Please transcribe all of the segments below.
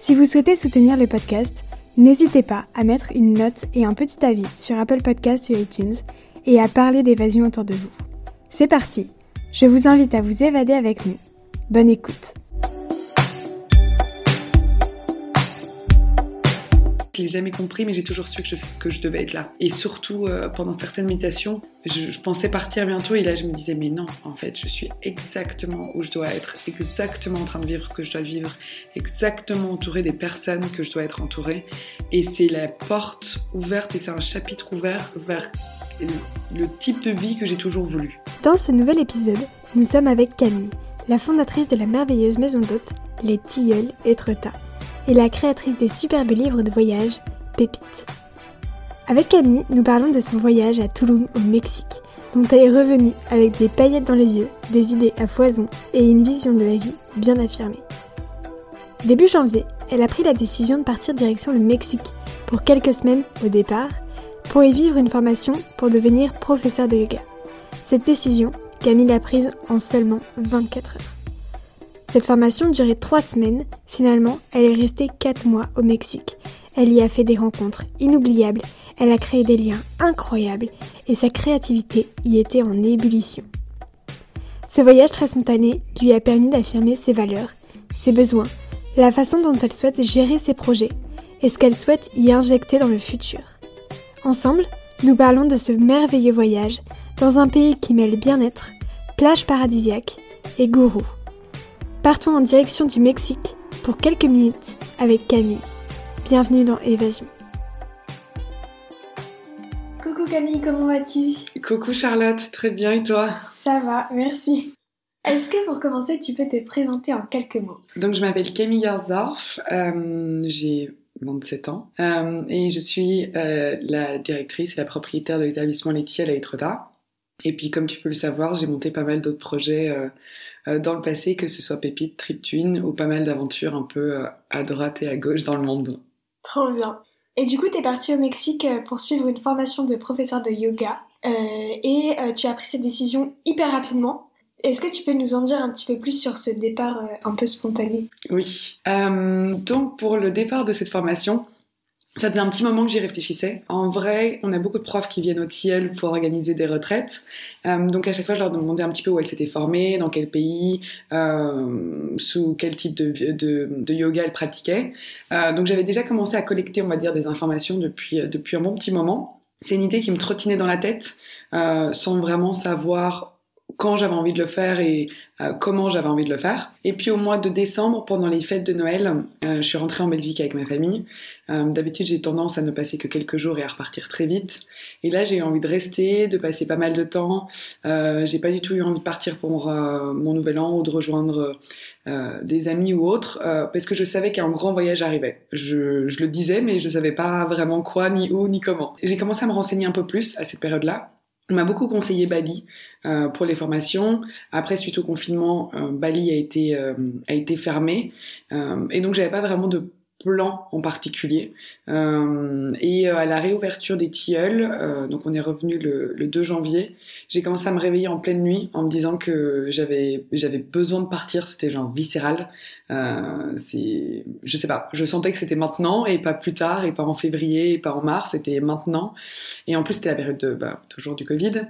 Si vous souhaitez soutenir le podcast, n'hésitez pas à mettre une note et un petit avis sur Apple Podcasts ou iTunes et à parler d'évasion autour de vous. C'est parti, je vous invite à vous évader avec nous. Bonne écoute. Je l'ai jamais compris, mais j'ai toujours su que je, que je devais être là. Et surtout, euh, pendant certaines méditations, je, pensais partir bientôt et là, je me disais, mais non, en fait, je suis exactement où je dois être, exactement en train de vivre que je dois vivre, exactement entourée des personnes que je dois être entourée. Et c'est la porte ouverte et c'est un chapitre ouvert vers le type de vie que j'ai toujours voulu. Dans ce nouvel épisode, nous sommes avec Camille, la fondatrice de la merveilleuse maison d'hôtes, les Tilleuls et Etretat et la créatrice des superbes livres de voyage, Pépite. Avec Camille, nous parlons de son voyage à Tulum au Mexique, dont elle est revenue avec des paillettes dans les yeux, des idées à foison et une vision de la vie bien affirmée. Début janvier, elle a pris la décision de partir direction le Mexique pour quelques semaines au départ, pour y vivre une formation pour devenir professeur de yoga. Cette décision, Camille l'a prise en seulement 24 heures. Cette formation durait trois semaines. Finalement, elle est restée quatre mois au Mexique. Elle y a fait des rencontres inoubliables, elle a créé des liens incroyables et sa créativité y était en ébullition. Ce voyage très spontané lui a permis d'affirmer ses valeurs, ses besoins, la façon dont elle souhaite gérer ses projets et ce qu'elle souhaite y injecter dans le futur. Ensemble, nous parlons de ce merveilleux voyage dans un pays qui mêle bien-être, plage paradisiaque et gourou. Partons en direction du Mexique pour quelques minutes avec Camille. Bienvenue dans Évasion. Coucou Camille, comment vas-tu? Coucou Charlotte, très bien et toi? Ça va, merci. Est-ce que pour commencer, tu peux te présenter en quelques mots? Donc je m'appelle Camille Garzorf, euh, j'ai 27 ans euh, et je suis euh, la directrice et la propriétaire de l'établissement laitier à la Etretat. Et puis comme tu peux le savoir, j'ai monté pas mal d'autres projets euh, dans le passé, que ce soit Pépite, Trip Twin ou pas mal d'aventures un peu euh, à droite et à gauche dans le monde. Trop bien. Et du coup, tu es partie au Mexique euh, pour suivre une formation de professeur de yoga et tu as pris cette décision hyper rapidement. Est-ce que tu peux nous en dire un petit peu plus sur ce départ un peu spontané? Oui. donc pour le départ de cette formation, ça faisait un petit moment que j'y réfléchissais. En vrai, on a beaucoup de profs qui viennent au TIEL pour organiser des retraites. Euh, donc à chaque fois, je leur demandais un petit peu où elles s'étaient formées, dans quel pays, euh, sous quel type de, yoga elles pratiquaient. Euh, donc j'avais déjà commencé à collecter, on va dire, des informations depuis, depuis un bon petit moment. C'est une idée qui me trottinait dans la tête, sans vraiment savoir quand j'avais envie de le faire et euh, comment j'avais envie de le faire. Et puis au mois de décembre, pendant les fêtes de Noël, euh, je suis rentrée en Belgique avec ma famille. Euh, D'habitude, j'ai tendance à ne passer que quelques jours et à repartir très vite. Et là, j'ai eu envie de rester, de passer pas mal de temps. Euh, j'ai pas du tout eu envie de partir pour euh, mon nouvel an ou de rejoindre des amis ou autres, parce que je savais qu'un grand voyage arrivait. Je, je le disais, mais je savais pas vraiment quoi, ni où, ni comment. J'ai commencé à me renseigner un peu plus à cette période-là. On m'a beaucoup conseillé Bali euh, pour les formations. Après, suite au confinement, euh, Bali a été euh, a été fermé euh, et donc j'avais pas vraiment de plan en particulier. Euh, et euh, à la réouverture des tilleuls, euh, donc on est revenu le, le 2 janvier, j'ai commencé à me réveiller en pleine nuit en me disant que j'avais j'avais besoin de partir, c'était genre viscéral. Euh, c'est, je sais pas, je sentais que c'était maintenant et pas plus tard et pas en février et pas en mars, c'était maintenant. Et en plus c'était la période de, bah, toujours du Covid.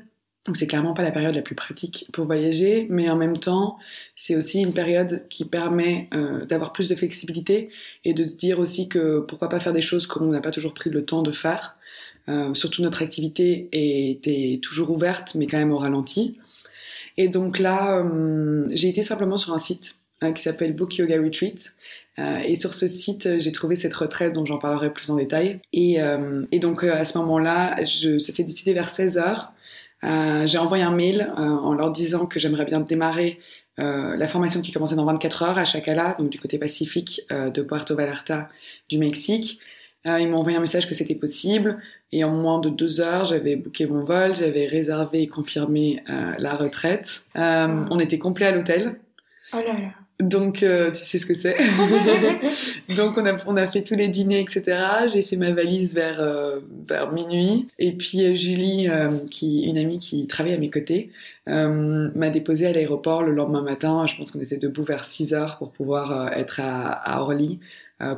Donc c'est clairement pas la période la plus pratique pour voyager, mais en même temps, c'est aussi une période qui permet euh, d'avoir plus de flexibilité et de se dire aussi que pourquoi pas faire des choses qu'on n'a pas toujours pris le temps de faire. Euh, surtout notre activité était toujours ouverte, mais quand même au ralenti. Et donc là, euh, j'ai été simplement sur un site hein, qui s'appelle Book Yoga Retreat. Et sur ce site, j'ai trouvé cette retraite dont j'en parlerai plus en détail. Et donc à ce moment-là, ça s'est décidé vers 16 heures. Euh, j'ai envoyé un mail euh, en leur disant que j'aimerais bien démarrer euh, la formation qui commençait dans 24 heures à Chacala, donc du côté pacifique de Puerto Vallarta du Mexique. ils m'ont envoyé un message que c'était possible et en moins de deux heures, j'avais booké mon vol, j'avais réservé et confirmé la retraite. On était complet à l'hôtel. Oh là là. Donc, euh, tu sais ce que c'est. Donc, on a, on a fait tous les dîners, etc. J'ai fait ma valise vers, euh, vers minuit. Et puis, euh, Julie, qui, une amie qui travaille à mes côtés, m'a déposé à l'aéroport le lendemain matin. Je pense qu'on était debout vers 6 heures pour pouvoir être à, à Orly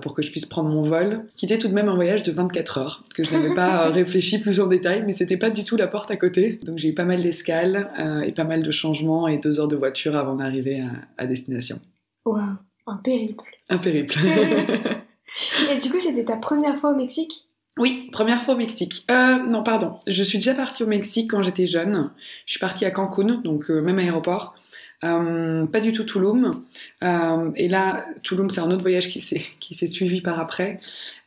pour que je puisse prendre mon vol, qui était tout de même un voyage de 24 heures, que je n'avais pas réfléchi plus en détail, mais c'était pas du tout la porte à côté. Donc j'ai eu pas mal d'escales et pas mal de changements et deux heures de voiture avant d'arriver à destination. Un périple. Un périple. Et du coup, c'était ta première fois au Mexique? Oui, première fois au Mexique. Euh, non, pardon. Je suis déjà partie au Mexique quand j'étais jeune. Je suis partie à Cancun, donc euh, même aéroport. Euh, pas du tout Tulum. Euh, et là, Tulum, c'est un autre voyage qui s'est suivi par après.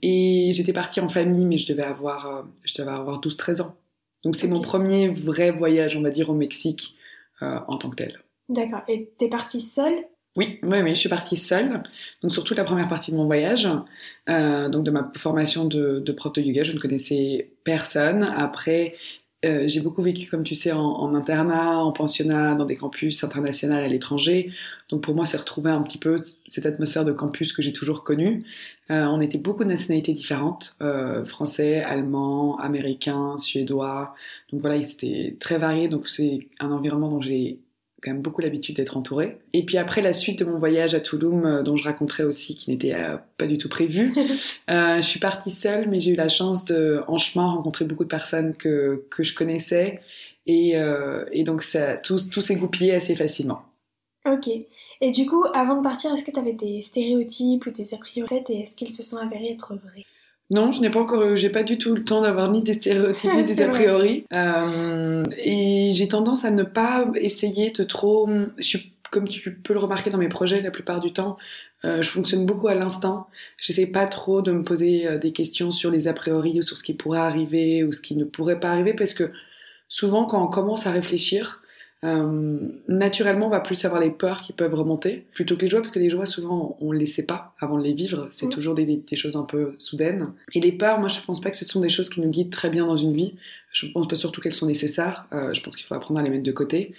Et j'étais partie en famille, mais je devais avoir euh, je devais avoir 12-13 ans. Donc c'est mon premier vrai voyage, on va dire, au Mexique en tant que tel. D'accord. Et t'es partie seule oui, oui, oui, je suis partie seule, donc sur toute la première partie de mon voyage, euh, donc de ma formation de, de, prof de yoga, je ne connaissais personne. Après, euh, j'ai beaucoup vécu, comme tu sais, en, en, internat, en pensionnat, dans des campus internationaux à l'étranger. Donc pour moi, c'est retrouver un petit peu cette atmosphère de campus que j'ai toujours connue. Euh, on était beaucoup de nationalités différentes, euh, français, allemand, américain, suédois. Donc voilà, c'était très varié. Donc c'est un environnement dont j'ai quand même beaucoup l'habitude d'être entourée. Et puis après la suite de mon voyage à Toulouse, euh, dont je raconterai aussi, qui n'était euh, pas du tout prévu, euh, je suis partie seule, mais j'ai eu la chance de, en chemin, rencontrer beaucoup de personnes que, que je connaissais. Et, et donc ça, tout, tout s'est goupillé assez facilement. Ok. Et du coup, avant de partir, est-ce que tu avais des stéréotypes ou des a priori et est-ce qu'ils se sont avérés être vrais? Non, je n'ai pas encore, j'ai pas du tout le temps d'avoir ni des stéréotypes ni des a priori. Euh, et j'ai tendance à ne pas essayer de trop. Je suis, comme tu peux le remarquer dans mes projets, la plupart du temps, euh, je fonctionne beaucoup à l'instant. J'essaie pas trop de me poser euh, des questions sur les a priori ou sur ce qui pourrait arriver ou ce qui ne pourrait pas arriver parce que souvent quand on commence à réfléchir, euh, naturellement, on va plus savoir les peurs qui peuvent remonter plutôt que les joies, parce que les joies, souvent, on ne les sait pas avant de les vivre. C'est toujours des, des, choses un peu soudaines. Et les peurs, moi, je pense pas que ce sont des choses qui nous guident très bien dans une vie. Je pense pas surtout qu'elles sont nécessaires. Euh, je pense qu'il faut apprendre à les mettre de côté.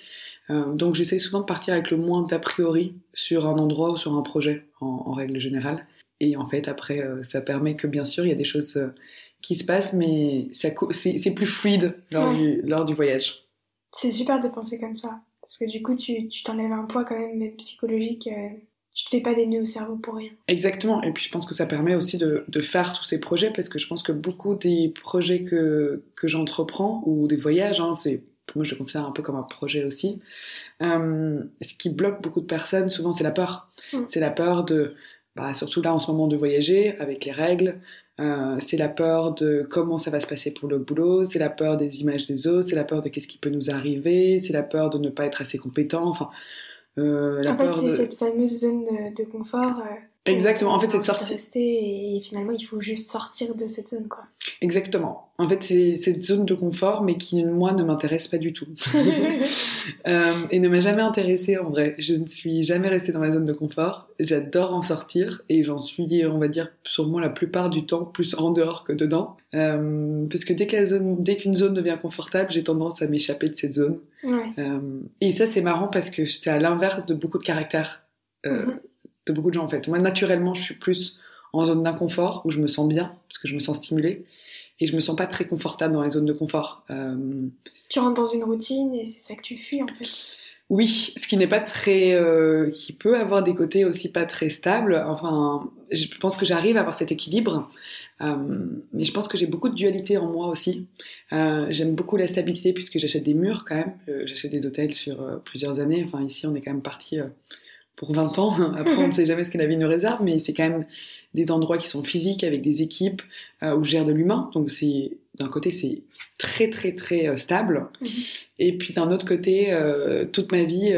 Euh, donc, j'essaie souvent de partir avec le moins d'a priori sur un endroit ou sur un projet, en, en règle générale. Et en fait, après, ça permet que, bien sûr, il y a des choses qui se passent, mais c'est plus fluide lors, du, lors du voyage. C'est super de penser comme ça. Parce que du coup, tu t'enlèves un poids quand même, même psychologique. Euh, tu te fais pas des nœuds au cerveau pour rien. Exactement. Et puis je pense que ça permet aussi de, de faire tous ces projets parce que je pense que beaucoup des projets que, que j'entreprends ou des voyages, hein, c'est moi je le considère un peu comme un projet aussi. Euh, ce qui bloque beaucoup de personnes, souvent, c'est la peur. Mm. C'est la peur de, bah, surtout là en ce moment, de voyager avec les règles, euh, c'est la peur de comment ça va se passer pour le boulot, c'est la peur des images des autres, c'est la peur de qu'est-ce qui peut nous arriver, c'est la peur de ne pas être assez compétent. Enfin, euh, la en fait, c'est cette fameuse zone de, confort. Exactement. En fait, c'est de sortir. et finalement, il faut juste sortir de cette zone, quoi. Exactement. En fait, c'est cette zone de confort, mais qui, moi, ne m'intéresse pas du tout. euh, et ne m'a jamais intéressée, en vrai. Je ne suis jamais restée dans ma zone de confort. J'adore en sortir, et j'en suis, on va dire, sûrement la plupart du temps, plus en dehors que dedans. Euh, parce que dès qu'une zone, dès qu'une zone devient confortable, j'ai tendance à m'échapper de cette zone. Ouais. Euh, et ça, c'est marrant parce que c'est à l'inverse de beaucoup de caractères. Mm-hmm de beaucoup de gens en fait. Moi, naturellement, je suis plus en zone d'inconfort où je me sens bien parce que je me sens stimulée et je me sens pas très confortable dans les zones de confort. Euh... Tu rentres dans une routine et c'est ça que tu fuis en fait. Oui, ce qui n'est pas très, euh, qui peut avoir des côtés aussi pas très stables. Enfin, je pense que j'arrive à avoir cet équilibre, euh, mais je pense que j'ai beaucoup de dualité en moi aussi. J'aime beaucoup la stabilité puisque j'achète des murs quand même. J'achète des hôtels sur plusieurs années. Enfin, ici, on est quand même parti pour 20 ans. Après, on ne sait jamais ce que la vie nous réserve, mais c'est quand même des endroits qui sont physiques avec des équipes euh, où je gère de l'humain. Donc c'est d'un côté c'est très très très euh, stable, mhm. et puis d'un autre côté euh, toute ma vie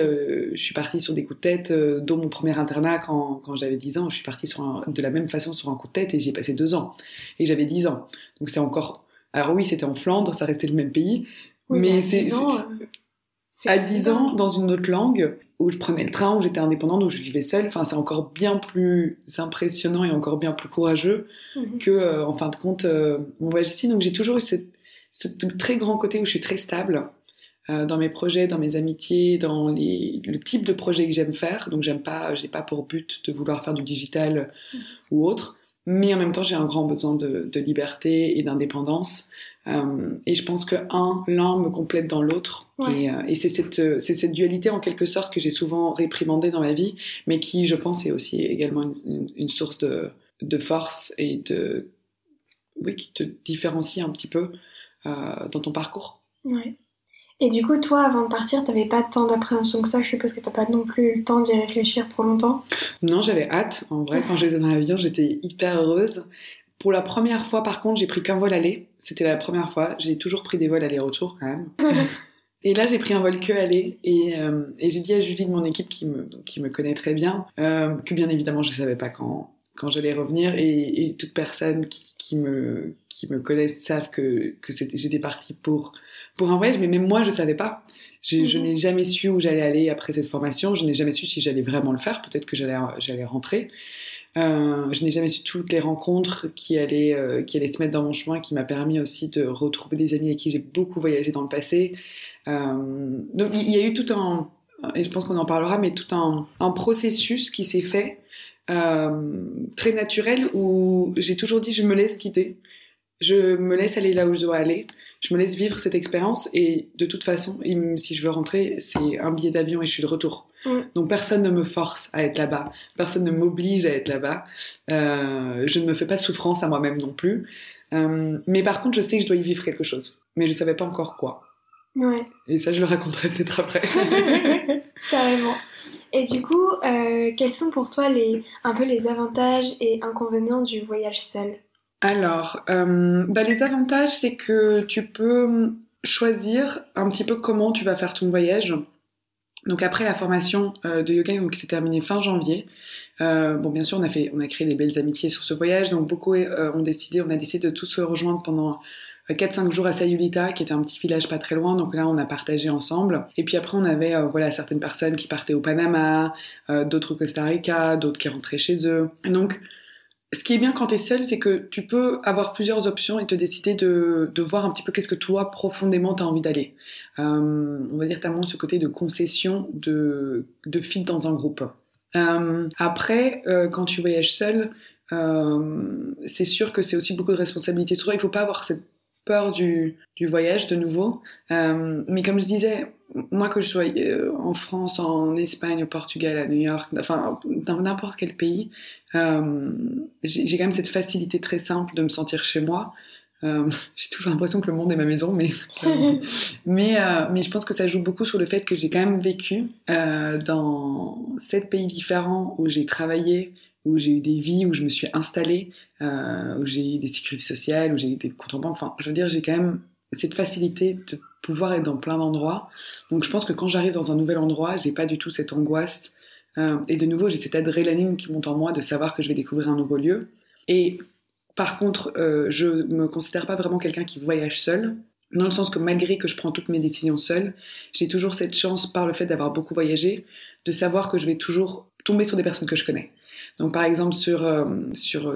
je suis partie sur des coups de tête. Dont mon premier internat quand, quand j'avais 10 ans, je suis partie sur un, de la même façon sur un coup de tête et j'y ai passé deux ans. Et j'avais 10 ans. Donc c'est encore. Alors oui, c'était en Flandre, ça restait le même pays, mais c'est à 10 ans, dans une autre langue, où je prenais le train, où j'étais indépendante, où je vivais seule, enfin, c'est encore bien plus impressionnant et encore bien plus courageux mhm. que, euh, en fin de compte, euh, mon voyage ici. Donc, j'ai toujours eu ce, très grand côté où je suis très stable euh, dans mes projets, dans mes amitiés, dans les, le type de projet que j'aime faire. Donc, j'aime pas, j'ai pas pour but de vouloir faire du digital mhm. ou autre. Mais en même temps, j'ai un grand besoin de, de liberté et d'indépendance. Euh, et je pense que un, l'un me complète dans l'autre. Et, euh, et c'est cette, c'est cette dualité en quelque sorte que j'ai souvent réprimandée dans ma vie, mais qui, je pense, est aussi également une, une source de, de, force et de, oui, qui te différencie un petit peu euh, dans ton parcours. Ouais. Et du coup, toi, avant de partir, t'avais pas tant d'appréhension que ça. Je suppose que t'as pas non plus eu le temps d'y réfléchir trop longtemps? Non, j'avais hâte. En vrai, quand j'étais dans l'avion, j'étais hyper heureuse. Pour la première fois, par contre, j'ai pris qu'un vol aller. C'était la première fois. J'ai toujours pris des vols aller-retour quand même. et là, j'ai pris un vol que aller. Et, euh, et j'ai dit à Julie de mon équipe, qui me, qui me connaît très bien, euh, que bien évidemment, je savais pas quand, quand j'allais revenir. Et, et, toute personne qui, qui, me, qui me connaissent savent que, que j'étais partie pour, pour un voyage. Mais même moi, je savais pas. Je, je mhm. n'ai jamais su où j'allais aller après cette formation. Je n'ai jamais su si j'allais vraiment le faire. Peut-être que j'allais, j'allais rentrer. Euh, je n'ai jamais su toutes les rencontres qui allaient, euh, qui allaient se mettre dans mon chemin, qui m'a permis aussi de retrouver des amis avec qui j'ai beaucoup voyagé dans le passé. Euh, donc il y a eu tout un, et je pense qu'on en parlera, mais tout un, un processus qui s'est fait très naturel où j'ai toujours dit je me laisse quitter, je me laisse aller là où je dois aller je me laisse vivre cette expérience et de toute façon, si je veux rentrer, c'est un billet d'avion et je suis de retour. Donc personne ne me force à être là-bas, personne ne m'oblige à être là-bas. Euh, je ne me fais pas souffrance à moi-même non plus. Euh, mais par contre, je sais que je dois y vivre quelque chose, mais je ne savais pas encore quoi. Ouais. Et ça, je le raconterai peut-être après. Carrément. Et du coup, euh, quels sont pour toi les, un peu les avantages et inconvénients du voyage seul? Alors, euh, bah les avantages, c'est que tu peux choisir un petit peu comment tu vas faire ton voyage. Donc après la formation euh, de yoga qui s'est terminée fin janvier, euh, bon bien sûr on a fait, on a créé des belles amitiés sur ce voyage, donc beaucoup euh, ont décidé, on a décidé de tous se rejoindre pendant 4-5 euh, jours à Sayulita, qui était un petit village pas très loin, donc là on a partagé ensemble. Et puis après on avait euh, voilà certaines personnes qui partaient au Panama, d'autres au Costa Rica, d'autres qui rentraient chez eux. donc ce qui est bien quand tu es seul, c'est que tu peux avoir plusieurs options et te décider de, de voir un petit peu qu'est-ce que toi, profondément, tu as envie d'aller. Euh, on va dire, tu moins ce côté de concession, de, de fit dans un groupe. Euh, après, euh, quand tu voyages seul, c'est sûr que c'est aussi beaucoup de responsabilités sur toi. Il faut pas avoir cette peur du, du voyage de nouveau. Mais comme je disais, moi que je sois euh, en France, en Espagne, au Portugal, à New York, enfin dans n'importe quel pays, euh, j'ai quand même cette facilité très simple de me sentir chez moi. Euh, j'ai toujours l'impression que le monde est ma maison, mais mais euh, mais je pense que ça joue beaucoup sur le fait que j'ai quand même vécu dans sept pays différents où j'ai travaillé, où j'ai eu des vies, où je me suis installée, où j'ai eu des sécurités sociales, où j'ai eu des comptes en banque. Enfin, je veux dire, j'ai quand même cette facilité de pouvoir être dans plein d'endroits. Donc je pense que quand j'arrive dans un nouvel endroit, j'ai pas du tout cette angoisse. Euh, et de nouveau, j'ai cette adrénaline qui monte en moi de savoir que je vais découvrir un nouveau lieu. Et par contre, euh, je me considère pas vraiment quelqu'un qui voyage seul, dans le sens que malgré que je prends toutes mes décisions seule, j'ai toujours cette chance, par le fait d'avoir beaucoup voyagé, de savoir que je vais toujours tomber sur des personnes que je connais. Donc par exemple sur, euh, sur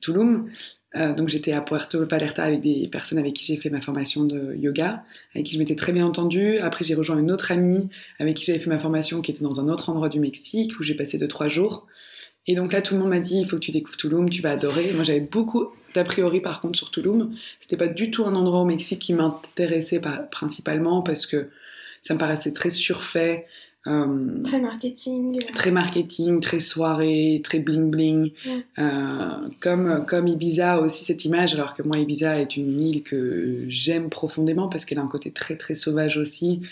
Tulum, euh, donc j'étais à Puerto Vallarta avec des personnes avec qui j'ai fait ma formation de yoga, avec qui je m'étais très bien entendue. Après j'ai rejoint une autre amie avec qui j'avais fait ma formation qui était dans un autre endroit du Mexique où j'ai passé deux trois jours. Et donc là tout le monde m'a dit il faut que tu découvres Tulum, tu vas adorer. Moi j'avais beaucoup d'a priori par contre sur Tulum. C'était pas du tout un endroit au Mexique qui m'intéressait principalement parce que ça me paraissait très surfait. Euh, très marketing. Très marketing, très soirée, très bling bling. Euh, comme, comme Ibiza a aussi cette image, alors que moi Ibiza est une île que j'aime profondément parce qu'elle a un côté très très sauvage aussi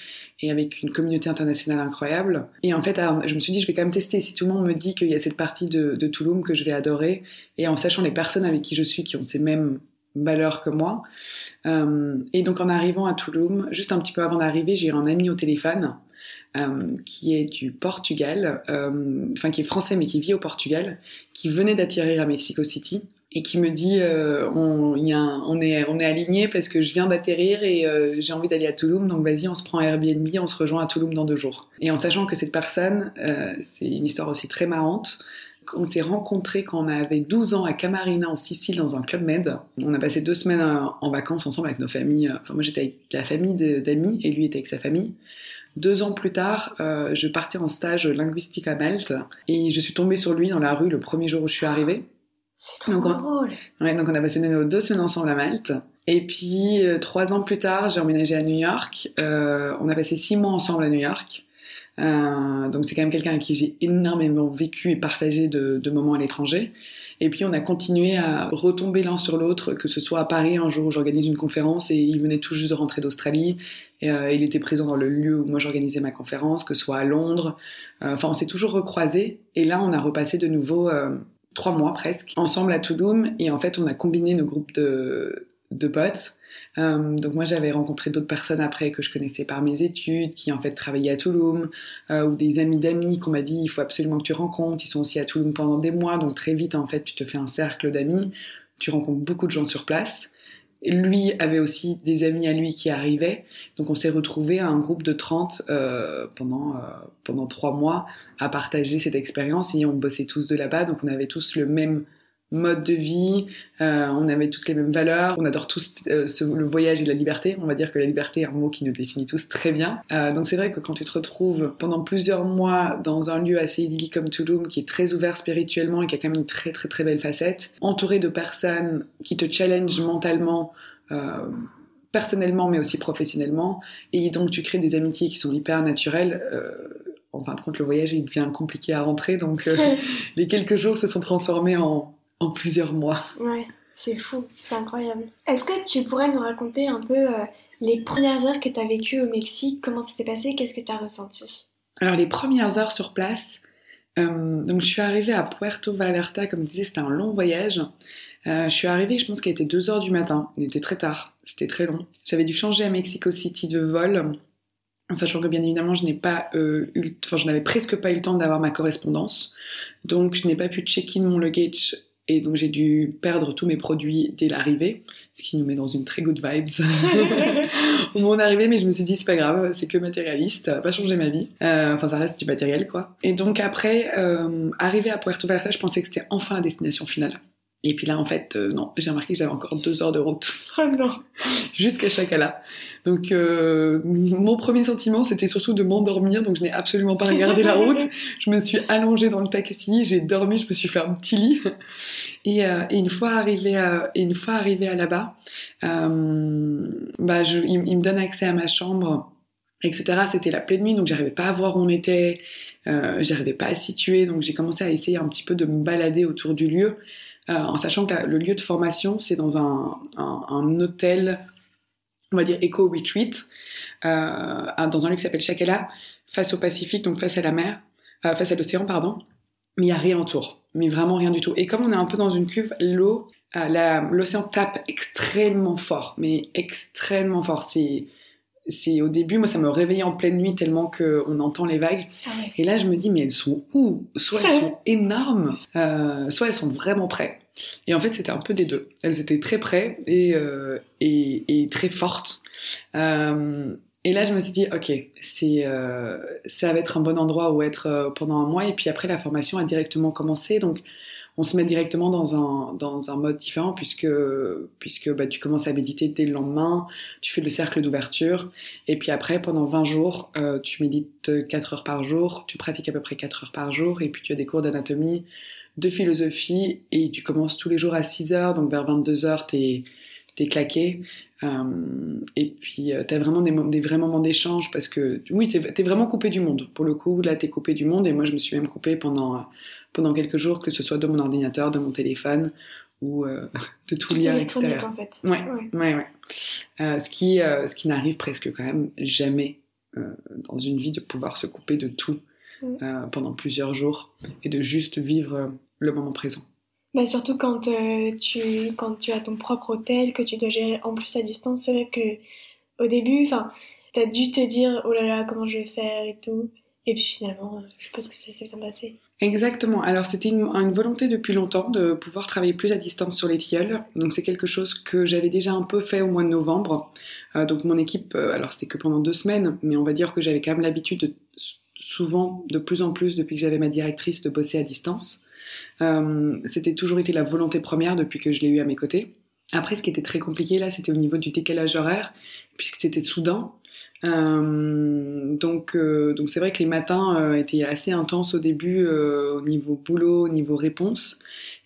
et avec une communauté internationale incroyable. Et en fait, je me suis dit, je vais quand même tester. Si tout le monde me dit qu'il y a cette partie de, de Tulum que je vais adorer, et en sachant les personnes avec qui je suis qui ont ces mêmes valeurs que moi. Euh, et donc en arrivant à Tulum, juste un petit peu avant d'arriver, j'ai un ami au téléphone euh, qui est du Portugal, euh, enfin qui est français mais qui vit au Portugal, qui venait d'atterrir à Mexico City. et qui me dit on, est on est aligné parce que je viens d'atterrir et j'ai envie d'aller à Toulouse donc vas-y on se prend Airbnb on se rejoint à Toulouse dans deux jours et en sachant que cette personne c'est une histoire aussi très marrante on s'est rencontrés quand on avait 12 ans à Camarina en Sicile dans un club med. On a passé deux semaines en vacances ensemble avec nos familles. Enfin, moi j'étais avec la famille d'amis et lui était avec sa famille. Deux ans plus tard, euh, je partais en stage linguistique à Malte et je suis tombée sur lui dans la rue le premier jour où je suis arrivée. C'est trop drôle. Ouais, donc on a passé nos deux semaines ensemble à Malte. Et puis euh, trois ans plus tard, j'ai emménagé à New York. Euh, on a passé six mois ensemble à New York. Euh, donc c'est quand même quelqu'un avec qui j'ai énormément vécu et partagé de, de moments à l'étranger. Et puis on a continué à retomber l'un sur l'autre, que ce soit à Paris un jour où j'organise une conférence et il venait tout juste de rentrer d'Australie. Et, euh, il était présent dans le lieu où moi j'organisais ma conférence, que ce soit à Londres. Euh, enfin, on s'est toujours recroisés. Et là, on a repassé de nouveau euh, trois mois presque ensemble à Toulouse. Et en fait, on a combiné nos groupes de, de potes. Euh, donc moi j'avais rencontré d'autres personnes après que je connaissais par mes études, qui en fait travaillaient à Toulouse, euh, ou des amis d'amis qu'on m'a dit il faut absolument que tu rencontres, ils sont aussi à Toulouse pendant des mois, donc très vite en fait tu te fais un cercle d'amis, tu rencontres beaucoup de gens sur place. lui avait aussi des amis à lui qui arrivaient, donc on s'est retrouvés à un groupe de 30 euh, pendant, euh, pendant trois mois à partager cette expérience. Et on bossait tous de là-bas, donc on avait tous le même mode de vie, euh, on avait tous les mêmes valeurs, on adore tous euh, le voyage et la liberté. On va dire que la liberté est un mot qui nous définit tous très bien. Euh, donc c'est vrai que quand tu te retrouves pendant plusieurs mois dans un lieu assez idyllique comme Tulum, qui est très ouvert spirituellement et qui a quand même une très très très belle facette, entouré de personnes qui te challengent mentalement, personnellement mais aussi professionnellement, et donc tu crées des amitiés qui sont hyper naturelles en fin de compte, le voyage, il devient compliqué à rentrer. Donc, les quelques jours se sont transformés en, en plusieurs mois. Ouais, c'est fou, c'est incroyable. Est-ce que tu pourrais nous raconter un peu euh, les premières heures que tu as vécues au Mexique? Comment ça s'est passé? Qu'est-ce que tu as ressenti? Alors, les premières heures sur place, euh, donc je suis arrivée à Puerto Vallarta, comme je disais, c'était un long voyage. Euh, je suis arrivée, je pense qu'il était 2 heures du matin. Il était très tard, c'était très long. J'avais dû changer à Mexico City de vol en sachant que bien évidemment je n'ai pas eu, enfin je n'avais presque pas eu le temps d'avoir ma correspondance, donc je n'ai pas pu check-in mon luggage et donc j'ai dû perdre tous mes produits dès l'arrivée, ce qui nous met dans une très good vibes au moment d'arriver. Mais je me suis dit c'est pas grave, c'est que matérialiste, ça va pas changer ma vie. Euh, enfin ça reste du matériel quoi. Et donc après, euh, arrivé à Puerto Vallarta, je pensais que c'était enfin la destination finale. Et puis là, en fait, euh, non, j'ai remarqué que j'avais encore deux heures de route. Oh non Jusqu'à Chacala. Donc, euh, mon premier sentiment, c'était surtout de m'endormir. Donc, je n'ai absolument pas regardé la route. Je me suis allongée dans le taxi, j'ai dormi, je me suis fait un petit lit. Et, euh, et une fois arrivé à, et une fois arrivé à là-bas, euh, bah, je, il, il, me donne accès à ma chambre, etc. C'était la pleine nuit, donc j'arrivais pas à voir où on était. Euh, j'arrivais pas à situer, donc j'ai commencé à essayer un petit peu de me balader autour du lieu. Euh, en sachant que le lieu de formation, c'est dans un, un, hôtel, on va dire éco-retreat, euh, dans un lieu qui s'appelle Chakela, face au Pacifique, donc face à la mer, euh, face à l'océan, pardon, mais il n'y a rien autour, mais vraiment rien du tout. Et comme on est un peu dans une cuve, l'eau, l'océan tape extrêmement fort, mais extrêmement fort. C'est c'est au début, moi, ça me réveillait en pleine nuit tellement qu'on entend les vagues. Ah et là, je me dis, mais elles sont où? Soit elles sont énormes, euh, soit elles sont vraiment près. Et en fait, c'était un peu des deux. Elles étaient très près et, euh, et, et, très fortes. Euh, et là, je me suis dit, ok, c'est, euh, ça va être un bon endroit où être euh, pendant un mois. Et puis après, la formation a directement commencé. Donc, on se met directement dans un, dans un mode différent puisque, puisque bah, tu commences à méditer dès le lendemain, tu fais le cercle d'ouverture, et puis après, pendant 20 jours, euh, tu médites 4 heures par jour, tu pratiques à peu près 4 heures par jour, et puis tu as des cours d'anatomie, de philosophie, et tu commences tous les jours à 6 heures, donc vers 22 heures, t'es t'es claqué. Euh, et puis, euh, t'as vraiment des, des, vrais moments d'échange parce que, oui, t'es es vraiment coupé du monde. Pour le coup, là, t'es coupé du monde. Et moi, je me suis même coupé pendant, pendant quelques jours, que ce soit de mon ordinateur, de mon téléphone ou euh, de tout, lien extérieur. En fait. Ouais, ouais, ouais. Euh, ce qui, euh, ce qui n'arrive presque quand même jamais euh, dans une vie de pouvoir se couper de tout pendant plusieurs jours et de juste vivre le moment présent. Bah surtout quand, euh, tu, quand tu as ton propre hôtel, que tu dois gérer en plus à distance, c'est vrai que au début, enfin, t'as dû te dire oh là là, comment je vais faire et tout. Et puis finalement, je pense que ça s'est bien passé. Exactement. Alors c'était une, volonté depuis longtemps de pouvoir travailler plus à distance sur les tilleuls. Donc c'est quelque chose que j'avais déjà un peu fait au mois de novembre. Euh, donc mon équipe, euh, alors c'était que pendant deux semaines, mais on va dire que j'avais quand même l'habitude souvent, de plus en plus depuis que j'avais ma directrice, de bosser à distance. Euh, c'était toujours été la volonté première depuis que je l'ai eu à mes côtés. Après, ce qui était très compliqué là, c'était au niveau du décalage horaire, puisque c'était soudain. Euh, donc, euh, donc c'est vrai que les matins étaient assez intenses au début au niveau boulot, au niveau réponse.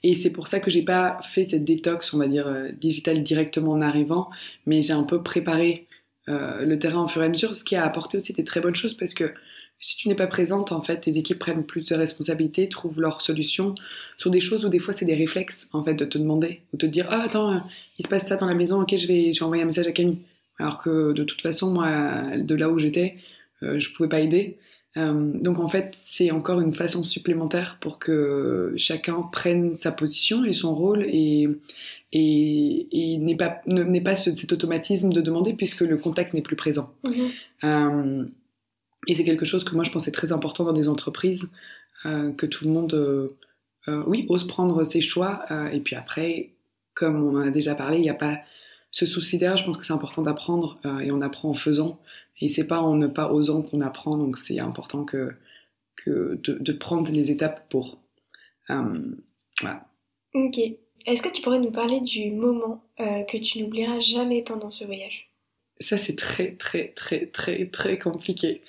Et c'est pour ça que j'ai pas fait cette détox, on va dire, digitale directement en arrivant, mais j'ai un peu préparé le terrain au fur et à mesure, ce qui a apporté aussi des très bonnes choses parce que si tu n'es pas présente, en fait, tes équipes prennent plus de responsabilités, trouvent leurs solutions sur des choses où des fois c'est des réflexes, en fait, de te demander ou de te dire ah attends, il se passe ça dans la maison, ok, je vais, je vais envoyer un message à Camille. Alors que de toute façon, moi, de là où j'étais, euh, je pouvais pas aider. Euh, donc en fait, c'est encore une façon supplémentaire pour que chacun prenne sa position et son rôle et et, et n'ait pas pas cet automatisme de demander puisque le contact n'est plus présent. Mhm. Euh, et c'est quelque chose que moi je pensais très important dans des entreprises euh, que tout le monde, euh, euh, oui, ose prendre ses choix. et puis après, comme on en a déjà parlé, il n'y a pas ce souci d'air, je pense que c'est important d'apprendre et on apprend en faisant. Et c'est pas en ne pas osant qu'on apprend, donc c'est important que, que de, prendre les étapes pour. Voilà. Ok. Est-ce que tu pourrais nous parler du moment que tu n'oublieras jamais pendant ce voyage? Ça, c'est très, très, très, très, très compliqué.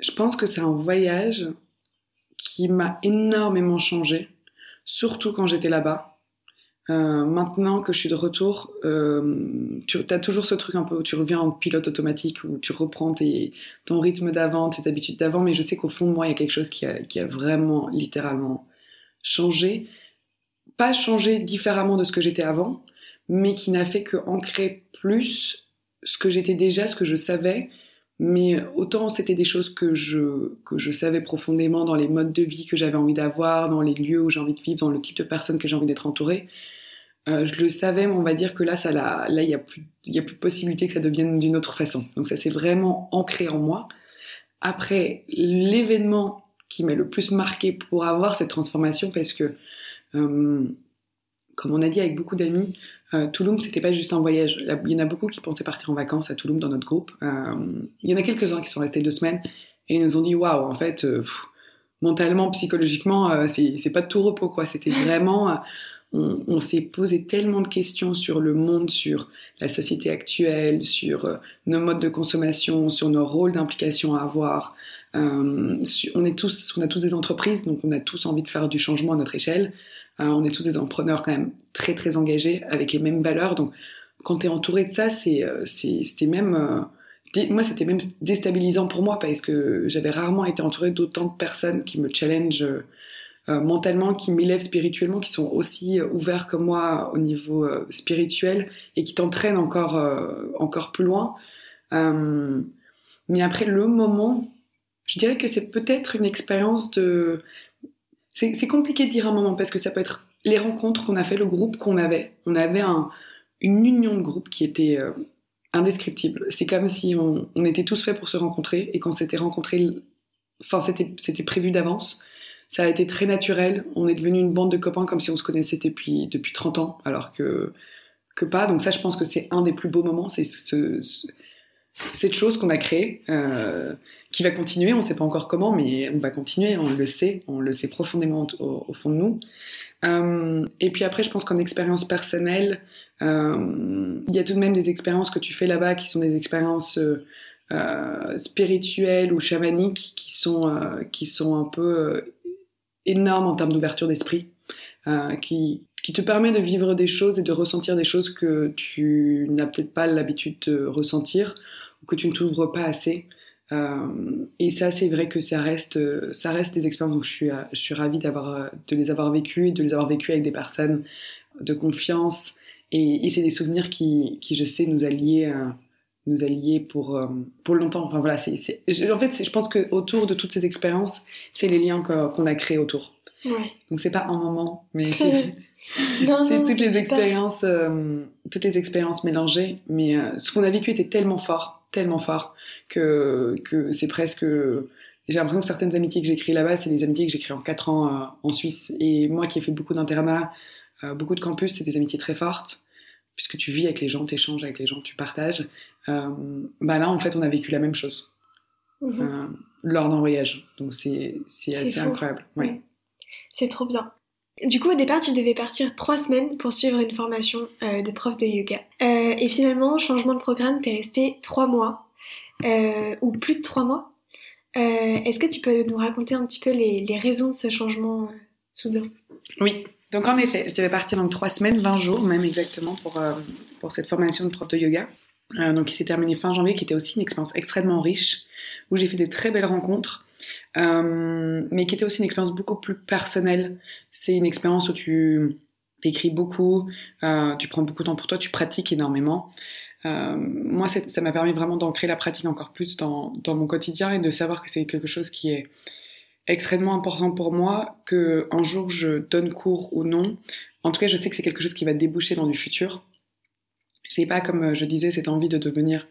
Je pense que c'est un voyage qui m'a énormément changé, surtout quand j'étais là-bas. Euh, maintenant que je suis de retour, euh, tu as toujours ce truc un peu où tu reviens en pilote automatique, où tu reprends ton rythme d'avant, tes habitudes d'avant, mais je sais qu'au fond de moi, il y a quelque chose qui a, qui a vraiment littéralement changé. Pas changé différemment de ce que j'étais avant, mais qui n'a fait que ancrer plus ce que j'étais déjà, ce que je savais, mais autant c'était des choses que je, que je savais profondément dans les modes de vie que j'avais envie d'avoir, dans les lieux où j'ai envie de vivre, dans le type de personnes que j'ai envie d'être entourée. Euh, je le savais, mais on va dire que là, ça, là, il y a plus, il y a plus possibilité que ça devienne d'une autre façon. Donc ça s'est vraiment ancré en moi. Après, l'événement qui m'a le plus marqué pour avoir cette transformation, parce que, euh, comme on a dit avec beaucoup d'amis, euh, Touloum, c'était pas juste un voyage. Il y en a beaucoup qui pensaient partir en vacances à Touloum dans notre groupe. Euh, il y en a quelques-uns qui sont restés deux semaines et ils nous ont dit waouh, en fait, euh, mentalement, psychologiquement, euh, c'est pas de tout repos quoi. C'était vraiment on, on s'est posé tellement de questions sur le monde, sur la société actuelle, sur nos modes de consommation, sur nos rôles d'implication à avoir. Euh, on est tous, on a tous des entreprises, donc on a tous envie de faire du changement à notre échelle. Euh, on est tous des entrepreneurs quand même très très engagés avec les mêmes valeurs. Donc quand tu es entouré de ça, c'est, c'était même moi, c'était même déstabilisant pour moi parce que j'avais rarement été entouré d'autant de personnes qui me challengent euh, mentalement, qui m'élèvent spirituellement, qui sont aussi euh, ouverts que moi au niveau euh, spirituel et qui t'entraînent encore, encore plus loin. mais après le moment, je dirais que c'est peut-être une expérience de... C'est compliqué de dire un moment parce que ça peut être les rencontres qu'on a fait, le groupe qu'on avait. On avait un, une union de groupe qui était indescriptible. C'est comme si on, était tous faits pour se rencontrer et qu'on s'était rencontrés, enfin c'était prévu d'avance. Ça a été très naturel. On est devenu une bande de copains comme si on se connaissait depuis, depuis 30 ans, alors que, que pas. Donc ça, je pense que c'est un des plus beaux moments. C'est ce, ce, cette chose qu'on a créée, euh, qui va continuer. On ne sait pas encore comment, mais on va continuer. On le sait. On le sait profondément au, fond de nous. Euh, et puis après, je pense qu'en expérience personnelle, euh, il y a tout de même des expériences que tu fais là-bas qui sont des expériences euh, euh spirituelles ou chamaniques qui sont, euh, qui sont un peu énorme en termes d'ouverture d'esprit, euh, qui, qui te permet de vivre des choses et de ressentir des choses que tu n'as peut-être pas l'habitude de ressentir ou que tu ne t'ouvres pas assez. Euh, et ça, c'est vrai que ça reste, ça reste des expériences. Donc, je suis, je suis ravie d'avoir, de les avoir vécues, de les avoir vécues avec des personnes de confiance. Et, et c'est des souvenirs qui, qui, je sais, nous allier. Euh, nous allier pour, euh, pour longtemps. Enfin voilà, c'est, c'est... en fait, je pense que autour de toutes ces expériences, c'est les liens qu'on a créés autour. Ouais. Donc c'est pas un moment, mais c'est, c'est toutes les expériences, euh, toutes les expériences mélangées. Mais euh, ce qu'on a vécu était tellement fort, tellement fort que que c'est presque j'ai l'impression que certaines amitiés que j'ai créées là-bas, c'est des amitiés que j'ai créées en 4 ans en Suisse. Et moi qui ai fait beaucoup d'internats, beaucoup de campus, c'est des amitiés très fortes puisque tu vis avec les gens, tu échanges avec les gens, tu partages. bah là, en fait, on a vécu la même chose mmh lors d'un voyage. Donc c'est assez incroyable. Ouais. C'est trop bien. Du coup, au départ, tu devais partir trois semaines pour suivre une formation euh, de prof de yoga. Euh, et finalement, changement de programme, t'es resté trois mois, euh, ou plus de trois mois. Est-ce que tu peux nous raconter un petit peu les, les raisons de ce changement soudain? Oui. Donc en effet, je devais partir dans trois semaines, 20 jours même exactement pour, pour cette formation de prof de yoga. donc qui s'est terminée fin janvier, qui était aussi une expérience extrêmement riche, où j'ai fait des très belles rencontres. Euh, mais qui était aussi une expérience beaucoup plus personnelle. C'est une expérience où tu écris beaucoup, euh, tu prends beaucoup de temps pour toi, tu pratiques énormément. Euh, moi, ça m'a permis vraiment d'ancrer la pratique encore plus dans, dans, mon quotidien et de savoir que c'est quelque chose qui est extrêmement important pour moi, que un jour je donne cours ou non. En tout cas, je sais que c'est quelque chose qui va déboucher dans du futur. J'ai pas, comme je disais, cette envie de devenir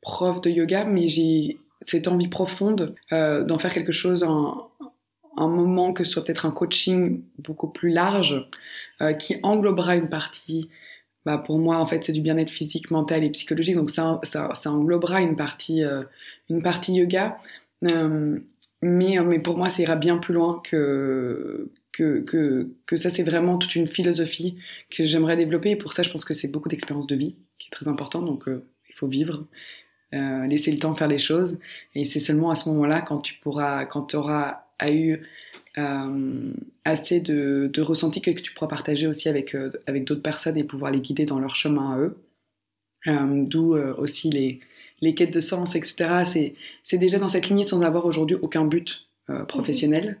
prof de yoga, mais j'ai cette envie profonde euh, d'en faire quelque chose, un, un moment que ce soit peut-être un coaching beaucoup plus large, euh, qui englobera une partie, bah pour moi en fait c'est du bien-être physique, mental et psychologique, donc ça, ça, englobera une partie, euh, une partie yoga. Mais, mais pour moi, ça ira bien plus loin que, que, que, que ça, c'est vraiment toute une philosophie que j'aimerais développer. Et pour ça, je pense que c'est beaucoup d'expérience de vie qui est très important. Donc, il faut vivre. Euh, laisser le temps faire les choses. Et c'est seulement à ce moment-là, quand tu pourras, quand tu auras eu euh, assez de, de ressenti que, tu pourras partager aussi avec, euh, avec d'autres personnes et pouvoir les guider dans leur chemin à eux. Euh, d'où aussi les, les quêtes de sens, etc. C'est déjà dans cette lignée sans avoir aujourd'hui aucun but professionnel.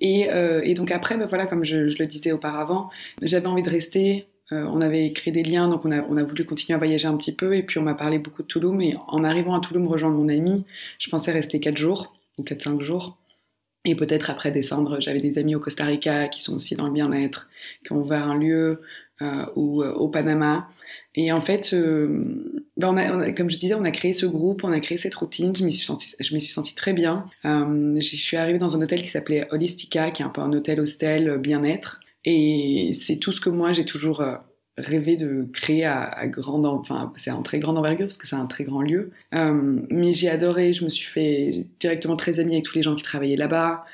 Et, et, donc après, ben voilà, comme je, je le disais auparavant, j'avais envie de rester euh, on avait créé des liens, donc on a, voulu continuer à voyager un petit peu. Et puis on m'a parlé beaucoup de Toulouse. Et en arrivant à Toulouse, rejoindre mon ami, je pensais rester 4 jours, ou 4-5 jours. Et peut-être après descendre, j'avais des amis au Costa Rica qui sont aussi dans le bien-être, qui ont ouvert un lieu, euh, ou euh, au Panama. Et en fait, ben comme je disais, on a créé ce groupe, on a créé cette routine. Je m'y suis sentie, je m'y suis sentie très bien. Je suis arrivée dans un hôtel qui s'appelait Holistica, qui est un peu un hôtel hostel bien-être. Et c'est tout ce que moi j'ai toujours euh, rêvé de créer à, à grande, enfin c'est un très grande envergure parce que c'est un très grand lieu. Euh, mais j'ai adoré, je me suis fait directement très amie avec tous les gens qui travaillaient là-bas.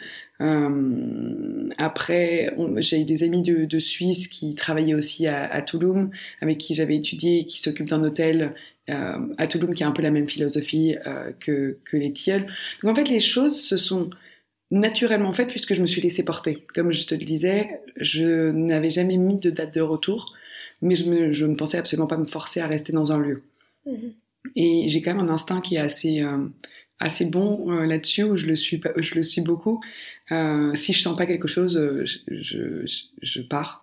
Euh, après, j'ai des amis de, Suisse qui travaillaient aussi à, à Toulouse, avec qui j'avais étudié, qui s'occupent d'un hôtel à Toulouse qui a un peu la même philosophie que, que les tilleuls. Donc en fait, les choses se sont naturellement faite puisque je me suis laissée porter. Comme je te le disais, je n'avais jamais mis de date de retour, mais je, me, je ne pensais absolument pas me forcer à rester dans un lieu. Mhm. Et j'ai quand même un instinct qui est assez, euh, assez bon euh, là-dessus, où je le suis, je le suis beaucoup. Euh, si je sens pas quelque chose, je, je, je pars.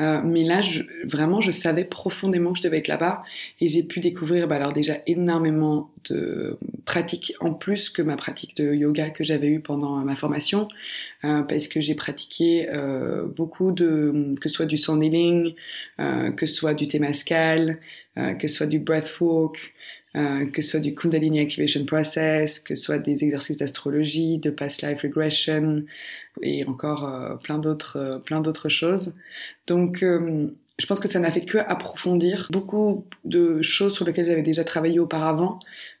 Euh, mais là, vraiment, je savais profondément que je devais être là-bas et j'ai pu découvrir bah, alors déjà énormément de pratiques en plus que ma pratique de yoga que j'avais eue pendant ma formation euh, parce que j'ai pratiqué euh, beaucoup de que ce soit du euh, que ce soit du Temascal, que ce soit du breathwork, euh, que ce soit du Kundalini Activation Process, que ce soit des exercices d'astrologie, de past life regression et encore euh, plein d'autres euh, plein d'autres choses. Donc je pense que ça n'a fait que approfondir beaucoup de choses sur lesquelles j'avais déjà travaillé auparavant.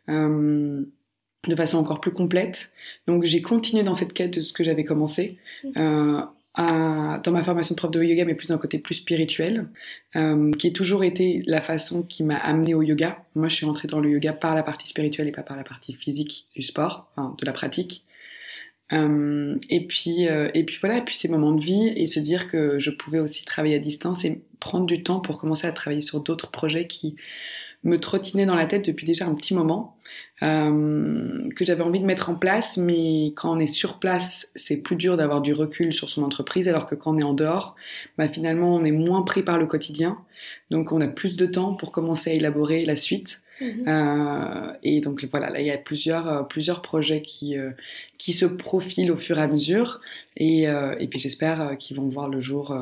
de façon encore plus complète. Donc j'ai continué dans cette quête de ce que j'avais commencé. Dans ma formation de prof de yoga, mais plus d'un côté plus spirituel, euh, qui a toujours été la façon qui m'a amené au yoga. Moi, je suis rentrée dans le yoga par la partie spirituelle et pas par la partie physique du sport, enfin, de la pratique. Euh, et puis, euh, et puis voilà, et puis ces moments de vie et se dire que je pouvais aussi travailler à distance et prendre du temps pour commencer à travailler sur d'autres projets qui me trottinait dans la tête depuis déjà un petit moment, euh, que j'avais envie de mettre en place, mais quand on est sur place, c'est plus dur d'avoir du recul sur son entreprise, alors que quand on est en dehors, bah finalement on est moins pris par le quotidien, donc on a plus de temps pour commencer à élaborer la suite. Mhm. Euh, et donc voilà, là il y a plusieurs euh, plusieurs projets qui euh, qui se profilent au fur et à mesure, et, et puis j'espère qu'ils vont voir le jour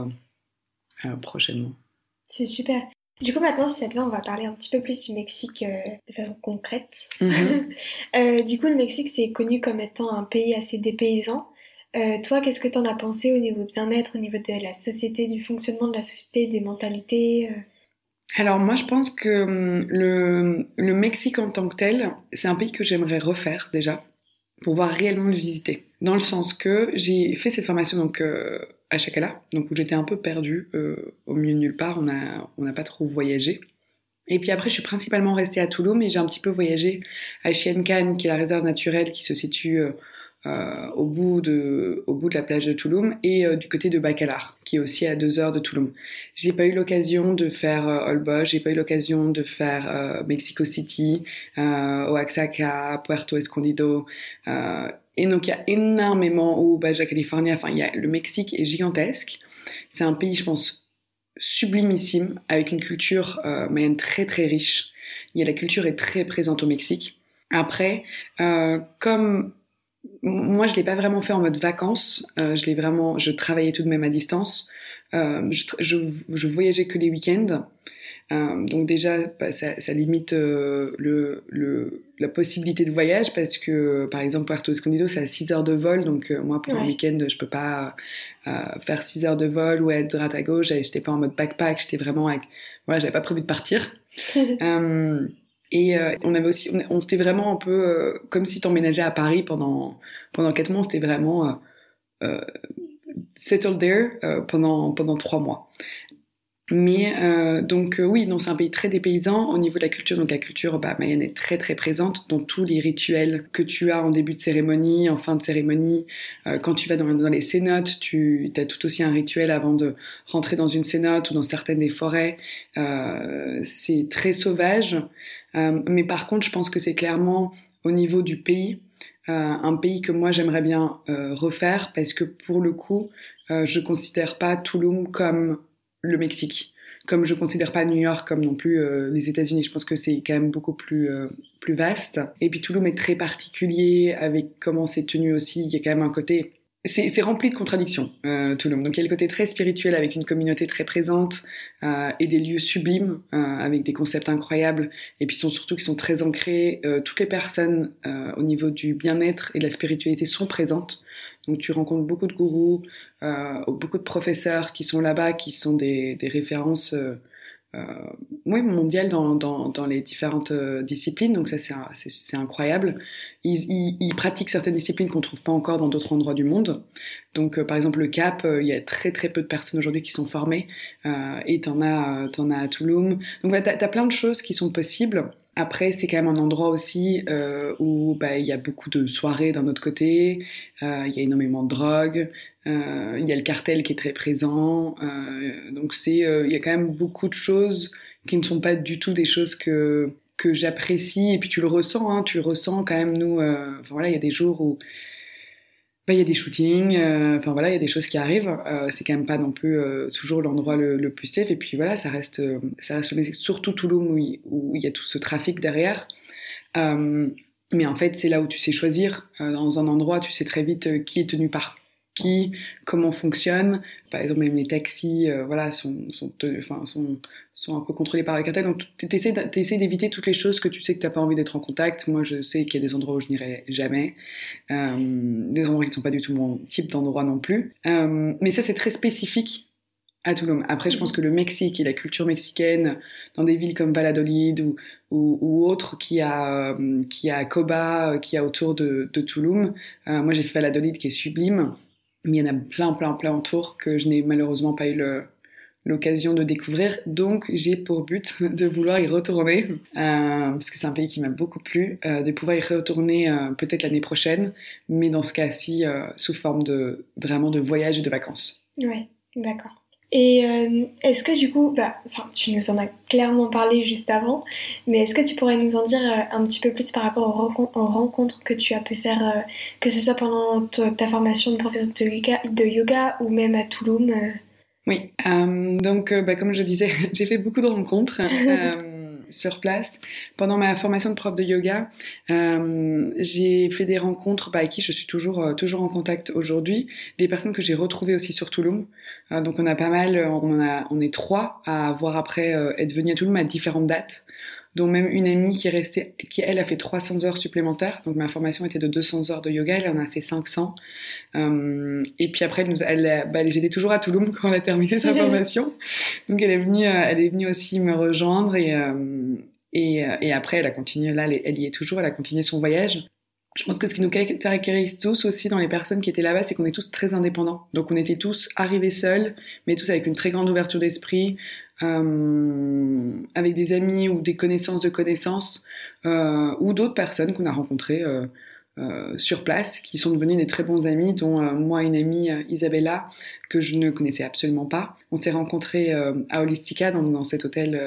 prochainement. C'est super. Du coup, maintenant, si ça te va, on va parler un petit peu plus du Mexique de façon concrète. Mhm. du coup, le Mexique, c'est connu comme étant un pays assez dépaysant. toi, qu'est-ce que tu en as pensé au niveau bien-être, au niveau de la société, du fonctionnement de la société, des mentalités alors moi je pense que hum, le, le Mexique en tant que tel, c'est un pays que j'aimerais refaire déjà, pour voir réellement le visiter. Dans le sens que j'ai fait cette formation donc euh, à Chacala, donc où j'étais un peu perdue euh, au milieu de nulle part, on n'a on pas trop voyagé. Et puis après, je suis principalement restée à Toulouse, mais j'ai un petit peu voyagé à Chiencan, qui est la réserve naturelle qui se situe euh, euh, au, bout de, au bout de la plage de Touloum et euh, du côté de Bacalar, qui est aussi à deux heures de Touloum. J'ai pas eu l'occasion de faire euh, Holbox, j'ai pas eu l'occasion de faire euh, Mexico City, Oaxaca, Puerto Escondido. Et donc il y a énormément, ou Baja California, enfin il y a, le Mexique est gigantesque. C'est un pays, je pense, sublimissime, avec une culture euh, mayenne très très riche. Il la culture est très présente au Mexique. Après, euh, comme moi, je l'ai pas vraiment fait en mode vacances. Euh, je l'ai vraiment, je travaillais tout de même à distance. Euh, je, je, voyageais que les week-ends. Euh, donc déjà, bah, ça, ça, limite euh, le, le, la possibilité de voyage parce que, par exemple, Puerto Escondido, c'est à 6 heures de vol. Donc euh, moi, pour un week-end, je peux pas euh, faire 6 heures de vol ou être droite à gauche. J'étais pas en mode backpack. J'étais vraiment avec... Voilà, j'avais pas prévu de partir. Et euh, on avait aussi, on, on s'était vraiment un peu euh, comme si t'emménageais à Paris pendant pendant quatre mois. C'était vraiment euh, euh settled there pendant pendant trois mois. Mais euh, donc euh, oui, c'est un pays très dépaysant au niveau de la culture. Donc la culture bah, mayenne est très très présente dans tous les rituels que tu as en début de cérémonie, en fin de cérémonie. Euh, quand tu vas dans, dans les cénotes, tu as tout aussi un rituel avant de rentrer dans une cénote ou dans certaines des forêts. Euh, c'est très sauvage. Euh, mais par contre, je pense que c'est clairement au niveau du pays, euh, un pays que moi j'aimerais bien refaire parce que pour le coup, je considère pas Tulum comme le Mexique. Comme je considère pas New York comme non plus euh, les États-Unis, je pense que c'est quand même beaucoup plus euh, plus vaste. Et puis Toulouse est très particulier avec comment c'est tenu aussi. Il y a quand même un côté c'est rempli de contradictions, euh, Toulouse. Donc il y a le côté très spirituel avec une communauté très présente euh, et des lieux sublimes euh, avec des concepts incroyables. Et puis sont surtout qui sont très ancrés. Euh, toutes les personnes euh, au niveau du bien-être et de la spiritualité sont présentes. Donc tu rencontres beaucoup de gourous, euh, beaucoup de professeurs qui sont là-bas, qui sont des, références euh, euh, oui, mondiales dans, les différentes disciplines. Donc ça, c'est incroyable. Ils, pratiquent certaines disciplines qu'on trouve pas encore dans d'autres endroits du monde. Donc par exemple le CAP, il y a très très peu de personnes aujourd'hui qui sont formées. et t'en as, en as à Toulouse. Donc bah, t'as as plein de choses qui sont possibles. Après, c'est quand même un endroit aussi euh, où bah, il y a beaucoup de soirées d'un autre côté, euh, il y a énormément de drogue, euh, il y a le cartel qui est très présent. Donc c'est, il y a quand même beaucoup de choses qui ne sont pas du tout des choses que que j'apprécie. Et puis tu le ressens, hein, tu le ressens quand même. Nous, voilà, il y a des jours où il y a des shootings, euh, enfin voilà, il y a des choses qui arrivent. Euh, c'est quand même pas non plus euh, toujours l'endroit le, plus safe. Et puis voilà, ça reste, ça reste surtout Toulouse où il, où il y a tout ce trafic derrière. Mais en fait, c'est là où tu sais choisir. dans un endroit, tu sais très vite qui est tenu par comment fonctionne. Par exemple, même les taxis, euh, voilà, sont, sont, sont, un peu contrôlés par la cartel. Donc, tu essaies d'éviter toutes les choses que tu sais que tu n'as pas envie d'être en contact. Moi, je sais qu'il y a des endroits où je n'irai jamais. Euh, des endroits qui ne sont pas du tout mon type d'endroit non plus. Euh, mais ça, c'est très spécifique à Toulouse. Après, je pense que le Mexique et la culture mexicaine, dans des villes comme Valladolid ou, ou, autres, qui a, qui a Coba, qui a autour de, de Toulouse. Euh, moi, j'ai fait Valladolid qui est sublime mais il y en a plein, plein, plein autour que je n'ai malheureusement pas eu l'occasion de découvrir. Donc j'ai pour but de vouloir y retourner, euh, parce que c'est un pays qui m'a beaucoup plu, euh, de pouvoir y retourner euh, peut-être l'année prochaine, mais dans ce cas-ci euh, sous forme de vraiment de voyage et de vacances. Ouais, d'accord. Et euh, est-ce que du coup, bah, enfin, tu nous en as clairement parlé juste avant, mais est-ce que tu pourrais nous en dire euh, un petit peu plus par rapport aux, aux rencontres que tu as pu faire, euh, que ce soit pendant ta formation de professeur de yoga, de yoga ou même à Toulouse Oui, donc bah, comme je disais, j'ai fait beaucoup de rencontres. sur place. Pendant ma formation de prof de yoga, euh, j'ai fait des rencontres bah, avec qui je suis toujours, euh, toujours en contact aujourd'hui, des personnes que j'ai retrouvées aussi sur Toulouse. Euh, donc on a pas mal, on, a, on est trois à voir après être venus à Toulouse à différentes dates dont même une amie qui est restée, qui elle a fait 300 heures supplémentaires. Donc ma formation était de 200 heures de yoga, elle en a fait 500. Euh, et puis après, elle, nous, elle, bah, elle toujours à Toulouse quand elle a terminé sa formation. Donc elle est venue, euh, elle est venue aussi me rejoindre et, euh, et, euh, et, après elle a continué. Là, elle y est toujours. Elle a continué son voyage. Je pense que ce qui nous caractérise tous aussi dans les personnes qui étaient là-bas, c'est qu'on est tous très indépendants. Donc on était tous arrivés seuls, mais tous avec une très grande ouverture d'esprit, euh, avec des amis ou des connaissances de connaissances, euh, ou d'autres personnes qu'on a rencontrées euh, euh, sur place, qui sont devenus des très bons amis, dont euh, moi une amie euh, Isabella que je ne connaissais absolument pas. On s'est rencontrés à Holistica dans, dans cet hôtel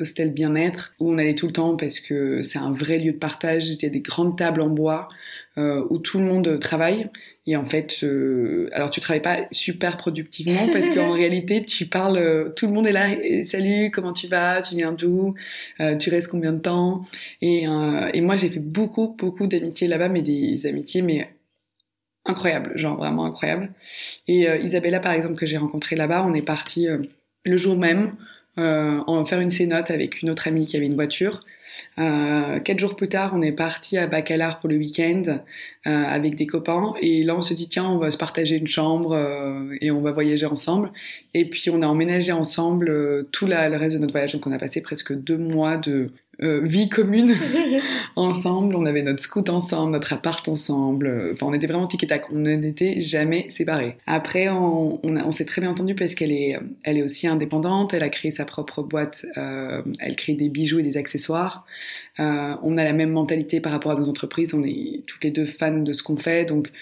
hostel bien-être où on allait tout le temps parce que c'est un vrai lieu de partage. Il y a des grandes tables en bois où tout le monde travaille et en fait, alors tu travailles pas super productivement parce qu'en réalité, tu parles, euh, tout le monde est là. Salut, comment tu vas? Tu viens d'où? Euh, Tu restes combien de temps? Et, euh, et moi, j'ai fait beaucoup, beaucoup d'amitiés là-bas, mais des amitiés, mais incroyables, genre vraiment incroyables. Et Isabella, par exemple, que j'ai rencontrée là-bas, on est parti le jour même en faire une cénote avec une autre amie qui avait une voiture. Quatre jours plus tard, on est parti à Bacalar pour le week-end euh, avec des copains. Et là, on se dit, tiens, on va se partager une chambre euh, et on va voyager ensemble. Et puis, on a emménagé ensemble euh, tout la, le reste de notre voyage. Donc, on a passé presque deux mois de euh, vie commune ensemble. On avait notre scout ensemble, notre appart ensemble. Enfin, on était vraiment tic et tac. On n'était jamais séparés. Après, on, on, on s'est très bien entendu parce qu'elle est, elle est aussi indépendante. Elle a créé sa propre boîte. Euh, elle crée des bijoux et des accessoires. Euh, on a la même mentalité par rapport à nos entreprises. On est toutes les deux fans de ce qu'on fait. Donc,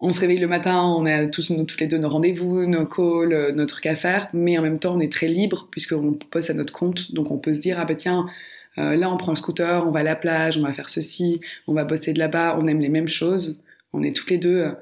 on se réveille le matin, on a tous, nous, toutes les deux nos rendez-vous, nos calls, notre truc à faire, mais en même temps on est très libre puisqu'on poste à notre compte, donc on peut se dire ah bah tiens euh, là, on prend le scooter, on va à la plage, on va faire ceci, on va bosser de là-bas, on aime les mêmes choses, on est toutes les deux, euh,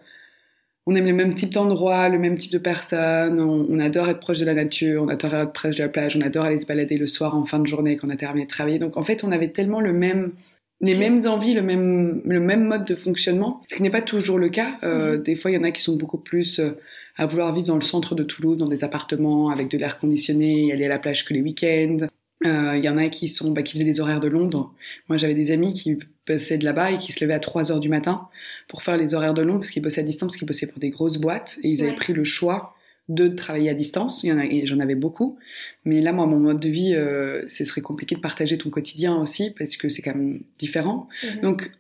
on aime le même type d'endroit, le même type de personnes, on, on, adore être proche de la nature, on adore être proche de la plage, on adore aller se balader le soir en fin de journée quand on a terminé de travailler. Donc en fait, on avait tellement le même les mêmes envies, le même, le même mode de fonctionnement, ce qui n'est pas toujours le cas. Euh, mmh. Des fois, il y en a qui sont beaucoup plus euh, à vouloir vivre dans le centre de Toulouse, dans des appartements avec de l'air conditionné, aller à la plage que les week-ends. Il euh, y en a qui sont, bah, qui faisaient des horaires de Londres. Moi, j'avais des amis qui passaient de là-bas et qui se levaient à 3 heures du matin pour faire les horaires de Londres parce qu'ils bossaient à distance, parce qu'ils bossaient pour des grosses boîtes et ils ouais. avaient pris le choix de travailler à distance. Il y en a, j'en avais beaucoup. Mais là, moi, mon mode de vie, euh, ce serait compliqué de partager ton quotidien aussi parce que c'est quand même différent. Mm-hmm. Donc,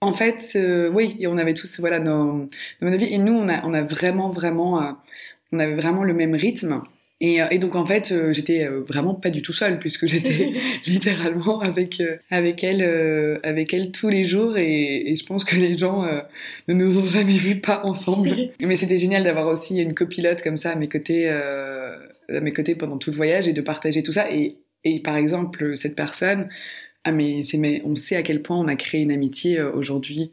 en fait, euh, oui, et on avait tous, voilà, nos, nos modes de vie. Et nous, on a, on a vraiment, vraiment, euh, on avait vraiment le même rythme. Et, euh, et, donc en fait, euh, j'étais euh, vraiment pas du tout seule puisque j'étais littéralement avec euh, avec elle euh, avec elle tous les jours et, et je pense que les gens ne nous ont jamais vus pas ensemble. Mais c'était génial d'avoir aussi une copilote comme ça à mes côtés à mes côtés pendant tout le voyage et de partager tout ça et et par exemple cette personne ah mais mais on sait à quel point on a créé une amitié aujourd'hui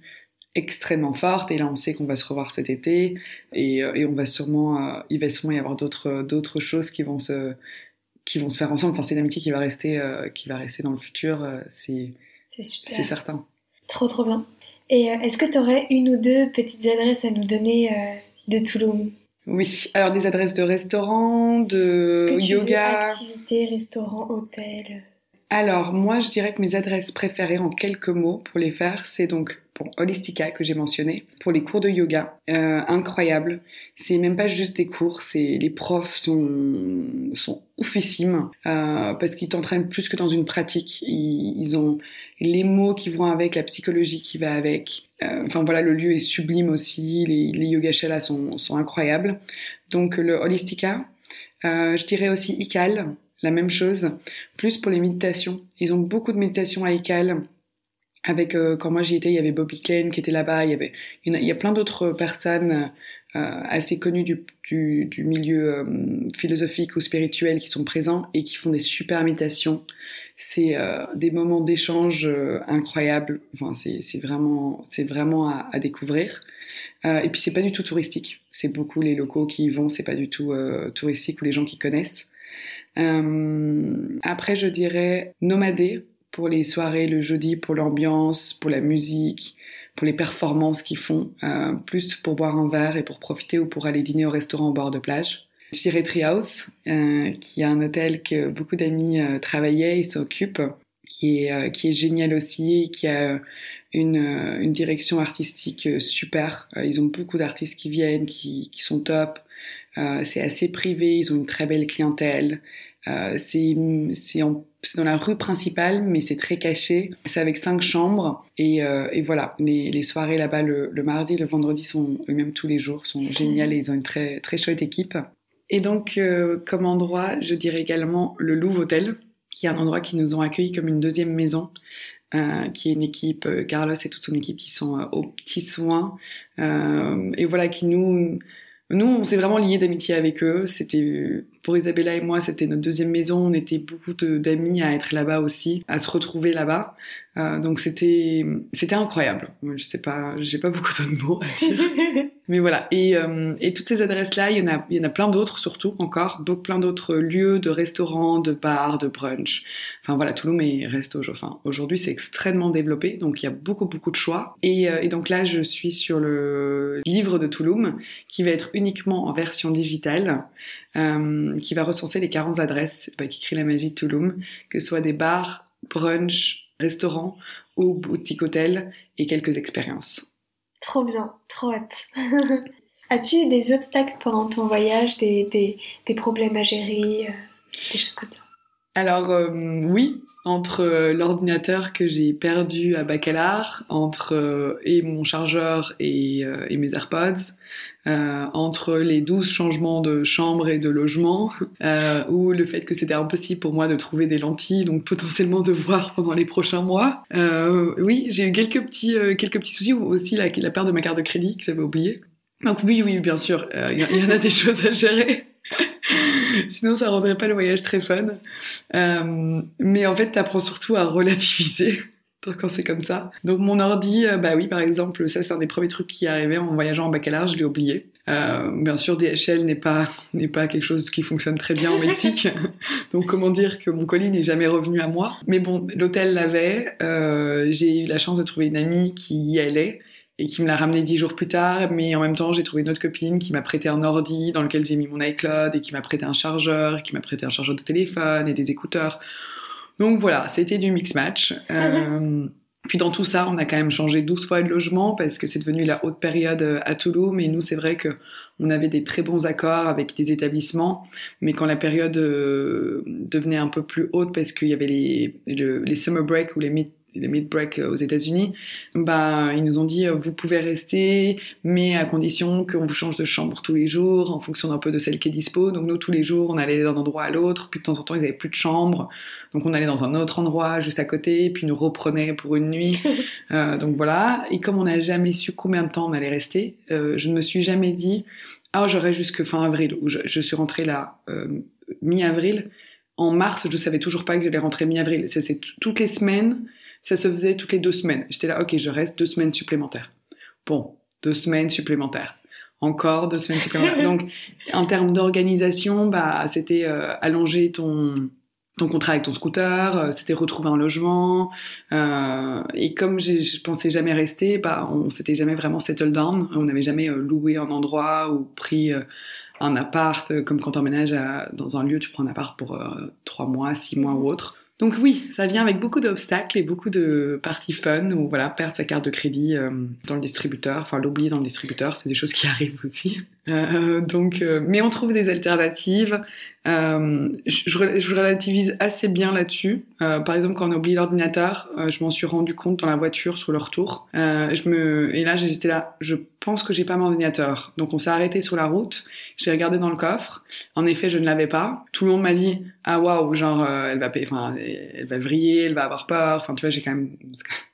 extrêmement forte. Et là on sait qu'on va se revoir cet été. Et, euh, et on va sûrement euh, il va sûrement y avoir d'autres d'autres choses qui vont se qui vont se faire ensemble. Enfin c'est une amitié qui va rester euh, qui va rester dans le futur euh, c'est c'est certain. Trop trop bien. Et euh, est-ce que tu aurais une ou deux petites adresses à nous donner euh, de Toulouse? Oui. Alors des adresses de restaurants de yoga veux, activités restaurants hôtels? Alors, moi, je dirais que mes adresses préférées en quelques mots pour les faire, c'est donc Holistica que j'ai mentionné, pour les cours de yoga, euh, incroyable. C'est même pas juste des cours, c'est les profs sont sont oufissimes euh, parce qu'ils t'entraînent plus que dans une pratique. Ils, ils, ont les mots qui vont avec, la psychologie qui va avec. Euh, enfin voilà, le lieu est sublime aussi. Les, les sont sont incroyables. Donc le Holistica, euh, je dirais aussi ICAL la même chose, plus pour les méditations. Ils ont beaucoup de méditations à Ical. Avec euh, quand moi j'y étais, il y avait Bobby Kane qui était là-bas. Il y avait, il y, a, plein d'autres personnes euh, assez connues du, du, du milieu euh, philosophique ou spirituel qui sont présents et qui font des super méditations. C'est euh, des moments d'échange euh, incroyables. Enfin, c'est vraiment, c'est vraiment à, à découvrir. et puis c'est pas du tout touristique. C'est beaucoup les locaux qui y vont. C'est pas du tout touristique ou les gens qui connaissent. après, je dirais nomadé pour les soirées le jeudi, pour l'ambiance, pour la musique, pour les performances qu'ils font, plus pour boire un verre et pour profiter ou pour aller dîner au restaurant au bord de plage. Je dirais Treehouse, euh, qui est un hôtel que beaucoup d'amis euh, travaillaient et s'occupent, qui est, euh, qui est génial aussi, qui a une, une direction artistique super. ils ont beaucoup d'artistes qui viennent, qui, qui sont top. c'est assez privé, ils ont une très belle clientèle. C'est dans la rue principale, mais c'est très caché. C'est avec cinq chambres. Et, et voilà, les, les soirées là-bas le, le, mardi, le vendredi sont eux-mêmes tous les jours, sont géniales et ils ont une très, très chouette équipe. Et donc, euh, comme endroit, je dirais également le Louvre Hotel, qui est un endroit qui nous ont accueillis comme une deuxième maison, euh, qui est une équipe, euh, Carlos et toute son équipe qui sont aux petits soins, et voilà, qui nous... Nous, on s'est vraiment liés d'amitié avec eux. C'était pour Isabella et moi, c'était notre deuxième maison. On était beaucoup d'amis à être là-bas aussi, à se retrouver là-bas. donc c'était c'était incroyable. Je sais pas, j'ai pas beaucoup de mots à dire. Mais voilà, et, euh, et toutes ces adresses-là, il y en a, il y en a plein d'autres surtout encore, plein d'autres lieux de restaurants, de bars, de brunch. Enfin voilà, Toulouse est resto. Enfin aujourd'hui, c'est extrêmement développé, donc il y a beaucoup beaucoup de choix. Et, euh, et, donc là, je suis sur le livre de Toulouse, qui va être uniquement en version digitale, euh, qui va recenser les 40 adresses bah, qui créent la magie de Toulouse, que ce soit des bars, brunch, restaurants ou boutiques hôtels et quelques expériences. Trop bien, trop hâte. As-tu eu des obstacles pendant ton voyage, des, problèmes à gérer, euh, des choses comme ça? Alors euh, oui, entre euh, l'ordinateur que j'ai perdu à Bacalar, entre et mon chargeur et, et mes AirPods, euh, entre les douze changements de chambre et de logement, euh, ou le fait que c'était impossible pour moi de trouver des lentilles, donc potentiellement de voir pendant les prochains mois. Euh, oui, j'ai eu quelques petits, euh, quelques petits soucis, aussi la, la perte de ma carte de crédit que j'avais oublié. Donc oui, oui, bien sûr, il y en a des choses à gérer. Sinon, ça rendrait pas le voyage très fun. Euh, mais en fait, t'apprends surtout à relativiser quand c'est comme ça. Donc mon ordi, euh, bah oui, par exemple, ça c'est un des premiers trucs qui arrivait en voyageant en baccalauréat, je l'ai oublié. Euh, bien sûr, DHL n'est pas n'est pas quelque chose qui fonctionne très bien au Mexique, donc comment dire que mon colis n'est jamais revenu à moi. Mais bon, l'hôtel l'avait. Euh, j'ai eu la chance de trouver une amie qui y allait et qui me l'a ramené dix jours plus tard. Mais en même temps, j'ai trouvé une autre copine qui m'a prêté un ordi dans lequel j'ai mis mon iCloud et qui m'a prêté un chargeur, qui m'a prêté un chargeur de téléphone et des écouteurs. Donc voilà, c'était du mix match. Euh, puis dans tout ça, on a quand même changé 12 fois de logement parce que c'est devenu la haute période euh, à Toulouse. Mais nous, c'est vrai que on avait des très bons accords avec des établissements. Mais quand la période euh, devenait un peu plus haute parce qu'il y avait les, les summer break ou les mid les mid-break aux États-Unis, bah ils nous ont dit vous pouvez rester, mais à condition qu'on vous change de chambre tous les jours en fonction d'un peu de celle qui est dispo. Donc nous tous les jours on allait d'un endroit à l'autre, puis de temps en temps ils avaient plus de chambre, donc on allait dans un autre endroit juste à côté, puis ils nous reprenaient pour une nuit. euh, donc voilà. Et comme on n'a jamais su combien de temps on allait rester, euh, je ne me suis jamais dit ah j'aurais jusque fin avril. Ou je, je suis rentrée là euh, mi-avril. En mars, je savais toujours pas que j'allais rentrer mi-avril. C'est toutes les semaines ça se faisait toutes les deux semaines. J'étais là, ok, je reste deux semaines supplémentaires. Bon, deux semaines supplémentaires. Encore deux semaines supplémentaires. Donc, en termes d'organisation, bah, c'était euh, allonger ton, ton contrat avec ton scooter, euh, c'était retrouver un logement. Euh, et comme je pensais jamais rester, bah, on s'était jamais vraiment settle down. On n'avait jamais euh, loué un endroit ou pris un appart, comme quand tu emménages dans un lieu, tu prends un appart pour trois mois, six mois ou autre. Donc oui, ça vient avec beaucoup d'obstacles et beaucoup de parties fun ou voilà, perdre sa carte de crédit euh, dans le distributeur, enfin l'oublier dans le distributeur, c'est des choses qui arrivent aussi. Euh, donc, euh, mais on trouve des alternatives. Euh, je, je, relativise assez bien là-dessus. Euh, par exemple, quand on a oublié l'ordinateur, je m'en suis rendu compte dans la voiture sur le retour. je me et là j'étais là, je pense que j'ai pas mon ordinateur. Donc on s'est arrêté sur la route. J'ai regardé dans le coffre. En effet, je ne l'avais pas. Tout le monde m'a dit ah waouh, genre elle va, enfin elle va vriller, elle va avoir peur. Enfin tu vois, j'ai quand même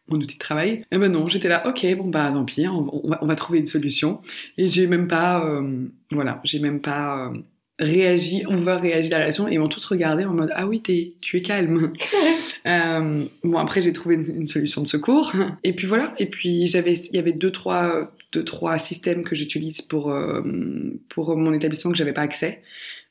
mon outil de travail. Et eh ben non, j'étais là, ok, bon bah tant pis, on, va, on va, trouver une solution. Et j'ai même pas, euh, voilà, j'ai même pas euh, réagi, on va réagir à la réaction, et ils m'ont tous regardé en mode, ah oui, es, tu es calme. euh, bon après j'ai trouvé une, solution de secours. Et puis voilà, et puis j'avais, il y avait deux trois deux, trois systèmes que j'utilise pour, euh, pour mon établissement que j'avais pas accès.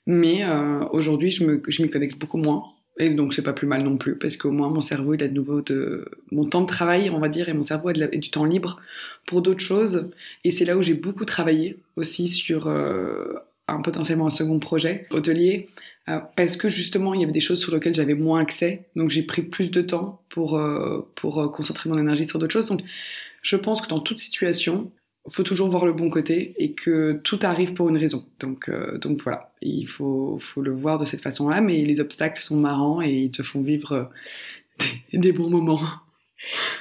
Mais euh, aujourd'hui, je, me, je m'y connecte beaucoup moins. Et donc, c'est pas plus mal non plus, parce qu'au moins, mon cerveau, il a de nouveau de, mon temps de travail, on va dire, et mon cerveau a, du temps libre pour d'autres choses. Et c'est là où j'ai beaucoup travaillé aussi sur euh, un potentiellement un second projet hôtelier, euh, parce que justement, il y avait des choses sur lesquelles j'avais moins accès. Donc, j'ai pris plus de temps pour, euh, pour euh, concentrer mon énergie sur d'autres choses. Donc, je pense que dans toute situation, faut toujours voir le bon côté et que tout arrive pour une raison. Donc, euh, donc voilà, il faut, faut le voir de cette façon-là, mais les obstacles sont marrants et ils te font vivre euh, des, des bons moments.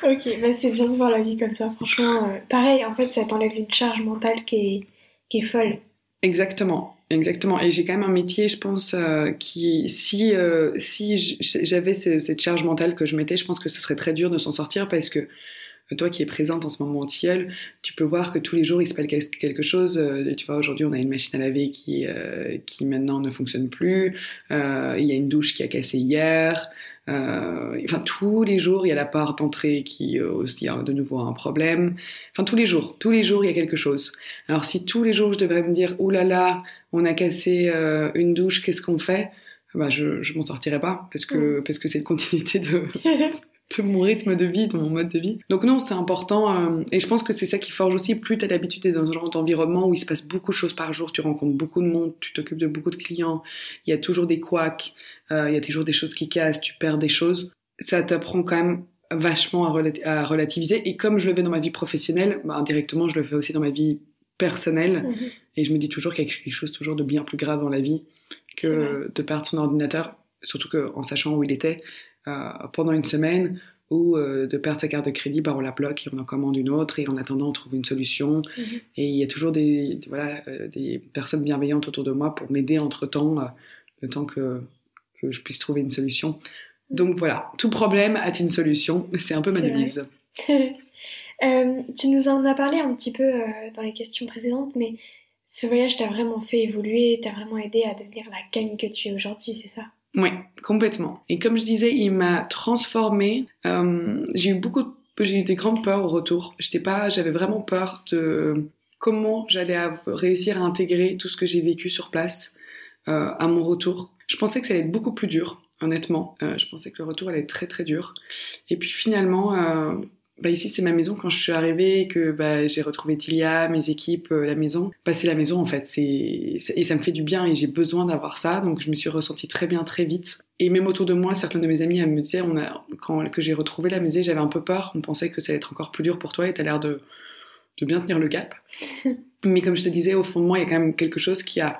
Ok, bah c'est bien de voir la vie comme ça. Franchement, euh, pareil, en fait, ça t'enlève une charge mentale qui est, qui est folle. Exactement, exactement. Et j'ai quand même un métier, je pense, euh, qui, si, si j'avais ce, cette charge mentale que je mettais, je pense que ce serait très dur de s'en sortir parce que toi qui es présente en ce moment au Tilleul, tu peux voir que tous les jours il se passe quelque chose. Euh, tu vois, aujourd'hui on a une machine à laver qui, euh, qui maintenant ne fonctionne plus. Euh, il y a une douche qui a cassé hier. enfin, tous les jours il y a la part d'entrée qui aussi a de nouveau un problème. Enfin, tous les jours, tous les jours il y a quelque chose. Alors si tous les jours je devrais me dire, oulala, là là, on a cassé une douche, qu'est-ce qu'on fait? Bah, je, je m'en sortirais pas parce que, mm. parce que c'est une continuité de, de mon rythme de vie, de mon mode de vie. Donc non, c'est important euh, et je pense que c'est ça qui forge aussi. Plus t'as l'habitude d'être dans un genre d'environnement où il se passe beaucoup de choses par jour, tu rencontres beaucoup de monde, tu t'occupes de beaucoup de clients, il y a toujours des couacs, euh, il y a toujours des choses qui cassent, tu perds des choses. Ça t'apprend quand même vachement à, relativiser et comme je le fais dans ma vie professionnelle, bah, indirectement je le fais aussi dans ma vie personnelle mhm. et je me dis toujours qu'il y a quelque chose toujours de bien plus grave dans la vie que de perdre son ordinateur, surtout qu'en sachant où il était, pendant une semaine ou euh, de perdre sa carte de crédit, bah, on la bloque et on en commande une autre et en attendant on trouve une solution. Mhm. Et il y a toujours des, voilà, euh, des personnes bienveillantes autour de moi pour m'aider entre-temps, le temps que, que je puisse trouver une solution. Donc voilà, tout problème a une solution, c'est un peu ma devise. tu nous en as parlé un petit peu dans les questions précédentes, mais ce voyage t'a vraiment fait évoluer, t'a vraiment aidé à devenir la Camille que tu es aujourd'hui, c'est ça? Oui, complètement. Et comme je disais, il m'a transformée. Euh, j'ai eu beaucoup, j'ai eu des grandes peurs au retour. J'étais pas, j'avais vraiment peur de comment j'allais réussir à intégrer tout ce que j'ai vécu sur place euh, à mon retour. Je pensais que ça allait être beaucoup plus dur, honnêtement. Euh, je pensais que le retour allait être très très dur. Et puis finalement, bah ici c'est ma maison quand je suis arrivée que bah, j'ai retrouvé Tilia, mes équipes, euh, la maison. Bah c'est la maison en fait, c'est et ça me fait du bien et j'ai besoin d'avoir ça donc je me suis ressentie très bien très vite. Et même autour de moi, certains de mes amis me disaient on a quand que j'ai retrouvé la maison, j'avais un peu peur, on pensait que ça allait être encore plus dur pour toi et t'as l'air de de bien tenir le cap. Mais comme je te disais au fond de moi, il y a quand même quelque chose qui a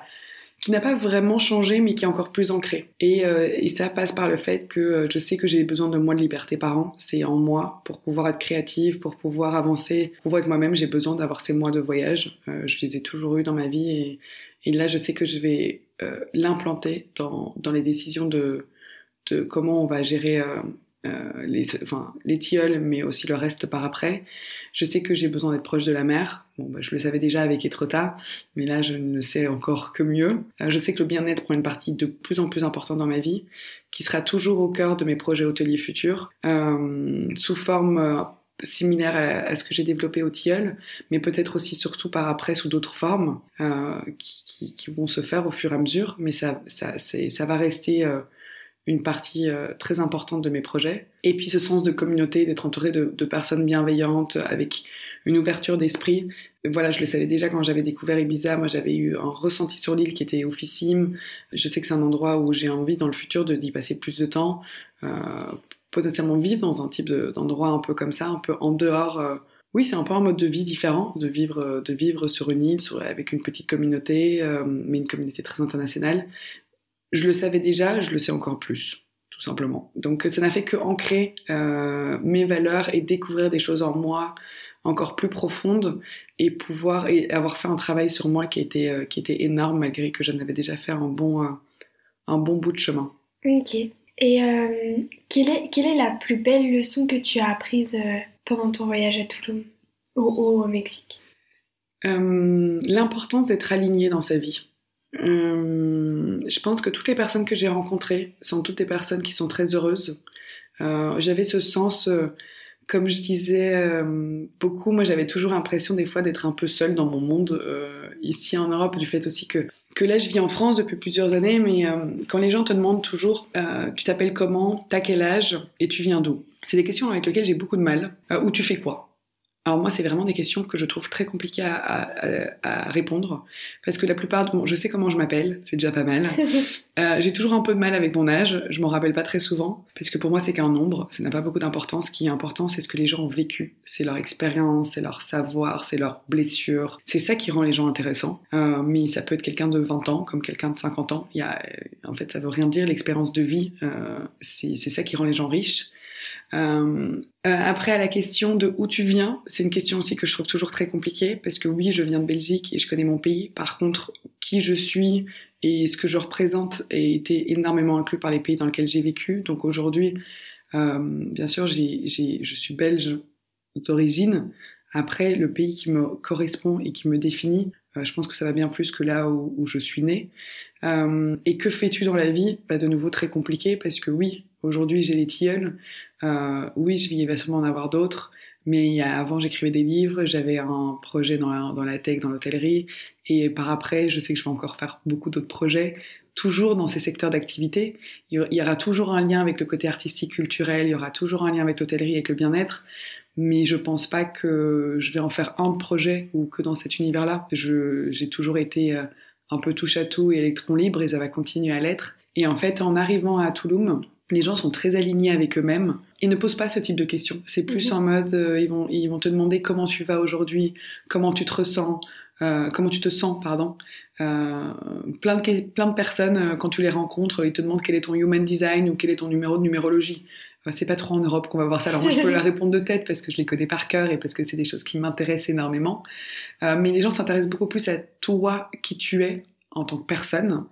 qui n'a pas vraiment changé, mais qui est encore plus ancré. Et, euh, et ça passe par le fait que euh, je sais que j'ai besoin de moins de liberté par an. C'est en moi pour pouvoir être créative, pour pouvoir avancer, pour pouvoir être moi-même. J'ai besoin d'avoir ces mois de voyage. Euh, je les ai toujours eu dans ma vie et, et là, je sais que je vais euh, l'implanter dans, dans les décisions de, de comment on va gérer euh, les, enfin, tilleuls, mais aussi le reste par après. Je sais que j'ai besoin d'être proche de la mer. Bon, bah, je le savais déjà avec Etretat, mais là, je ne sais encore que mieux. Euh, je sais que le bien-être prend une partie de plus en plus importante dans ma vie, qui sera toujours au cœur de mes projets hôteliers futurs, euh, sous forme euh, similaire à, ce que j'ai développé au tilleul, mais peut-être aussi surtout par après sous d'autres formes euh, qui, vont se faire au fur et à mesure, mais ça, ça, va rester euh, une partie euh, très importante de mes projets. Et puis ce sens de communauté, d'être entouré de, personnes bienveillantes, avec une ouverture d'esprit. Voilà, je le savais déjà quand j'avais découvert Ibiza. Moi, j'avais eu un ressenti sur l'île qui était oufissime. Je sais que c'est un endroit où j'ai envie dans le futur d'y passer plus de temps, euh, potentiellement vivre dans un type d'endroit un peu comme ça, un peu en dehors. Euh, oui, c'est un peu un mode de vie différent, de vivre, de vivre sur une île avec une petite communauté, mais une communauté très internationale, je le savais déjà, je le sais encore plus, tout simplement. Donc ça n'a fait que ancrer euh, mes valeurs et découvrir des choses en moi encore plus profondes et pouvoir et avoir fait un travail sur moi qui était euh, qui était énorme malgré que j'en avais déjà fait un bon euh, un bon bout de chemin. Ok. Et quelle est quelle est la plus belle leçon que tu as apprise pendant ton voyage à Toulouse ou au Mexique? L'importance d'être aligné dans sa vie. Euh, je pense que toutes les personnes que j'ai rencontrées sont toutes des personnes qui sont très heureuses. Euh, J'avais ce sens euh, comme je disais beaucoup, moi j'avais toujours l'impression des fois d'être un peu seule dans mon monde ici en Europe, du fait aussi que que là je vis en France depuis plusieurs années, mais quand les gens te demandent toujours tu t'appelles comment, t'as quel âge et tu viens d'où, c'est des questions avec lesquelles j'ai beaucoup de mal. ou tu fais quoi? Alors moi, c'est vraiment des questions que je trouve très compliquées à, répondre parce que la plupart de mon, je sais comment je m'appelle, c'est déjà pas mal. euh, j'ai toujours un peu de mal avec mon âge, je m'en rappelle pas très souvent parce que pour moi c'est qu'un nombre, ça n'a pas beaucoup d'importance. Ce qui est important, c'est ce que les gens ont vécu, c'est leur expérience, c'est leur savoir, c'est leur blessure. C'est ça qui rend les gens intéressants. Euh, mais ça peut être quelqu'un de 20 ans comme quelqu'un de 50 ans. Il y a, en fait, ça veut rien dire. L'expérience de vie, euh, c'est ça qui rend les gens riches. Euh, euh, après, à la question de où tu viens, c'est une question aussi que je trouve toujours très compliquée parce que oui, je viens de Belgique et je connais mon pays. Par contre, qui je suis et ce que je représente a été énormément inclus par les pays dans lesquels j'ai vécu. Donc aujourd'hui, euh, bien sûr, j'ai, je suis belge d'origine. Après, le pays qui me correspond et qui me définit, euh, je pense que ça va bien plus que là où, où je suis née. Euh, et que fais-tu dans la vie? Bah, De nouveau très compliqué parce que oui, aujourd'hui j'ai les tilleuls. Euh, oui, je vais sûrement en avoir d'autres. Mais avant, j'écrivais des livres, j'avais un projet dans la, tech, dans l'hôtellerie, et par après, je sais que je vais encore faire beaucoup d'autres projets, toujours dans ces secteurs d'activité. Il y aura toujours un lien avec le côté artistique, culturel, il y aura toujours un lien avec l'hôtellerie, avec le bien-être, mais je pense pas que je vais en faire un projet ou que dans cet univers-là. J'ai toujours été euh, un peu touche à tout et électron libre et ça va continuer à l'être. Et en fait, en arrivant à Toulouse, les gens sont très alignés avec eux-mêmes et ne posent pas ce type de questions. C'est plus mhm. en mode, euh, ils, vont, ils vont te demander comment tu vas aujourd'hui, comment tu te ressens, euh, comment tu te sens, pardon. Euh, plein, de, plein de personnes, euh, quand tu les rencontres, ils te demandent quel est ton human design ou quel est ton numéro de numérologie. c'est pas trop en Europe qu'on va voir ça. Alors moi, je peux la répondre de tête parce que je les connais par cœur et parce que c'est des choses qui m'intéressent énormément. mais les gens s'intéressent beaucoup plus à toi, qui tu es, en tant que personne,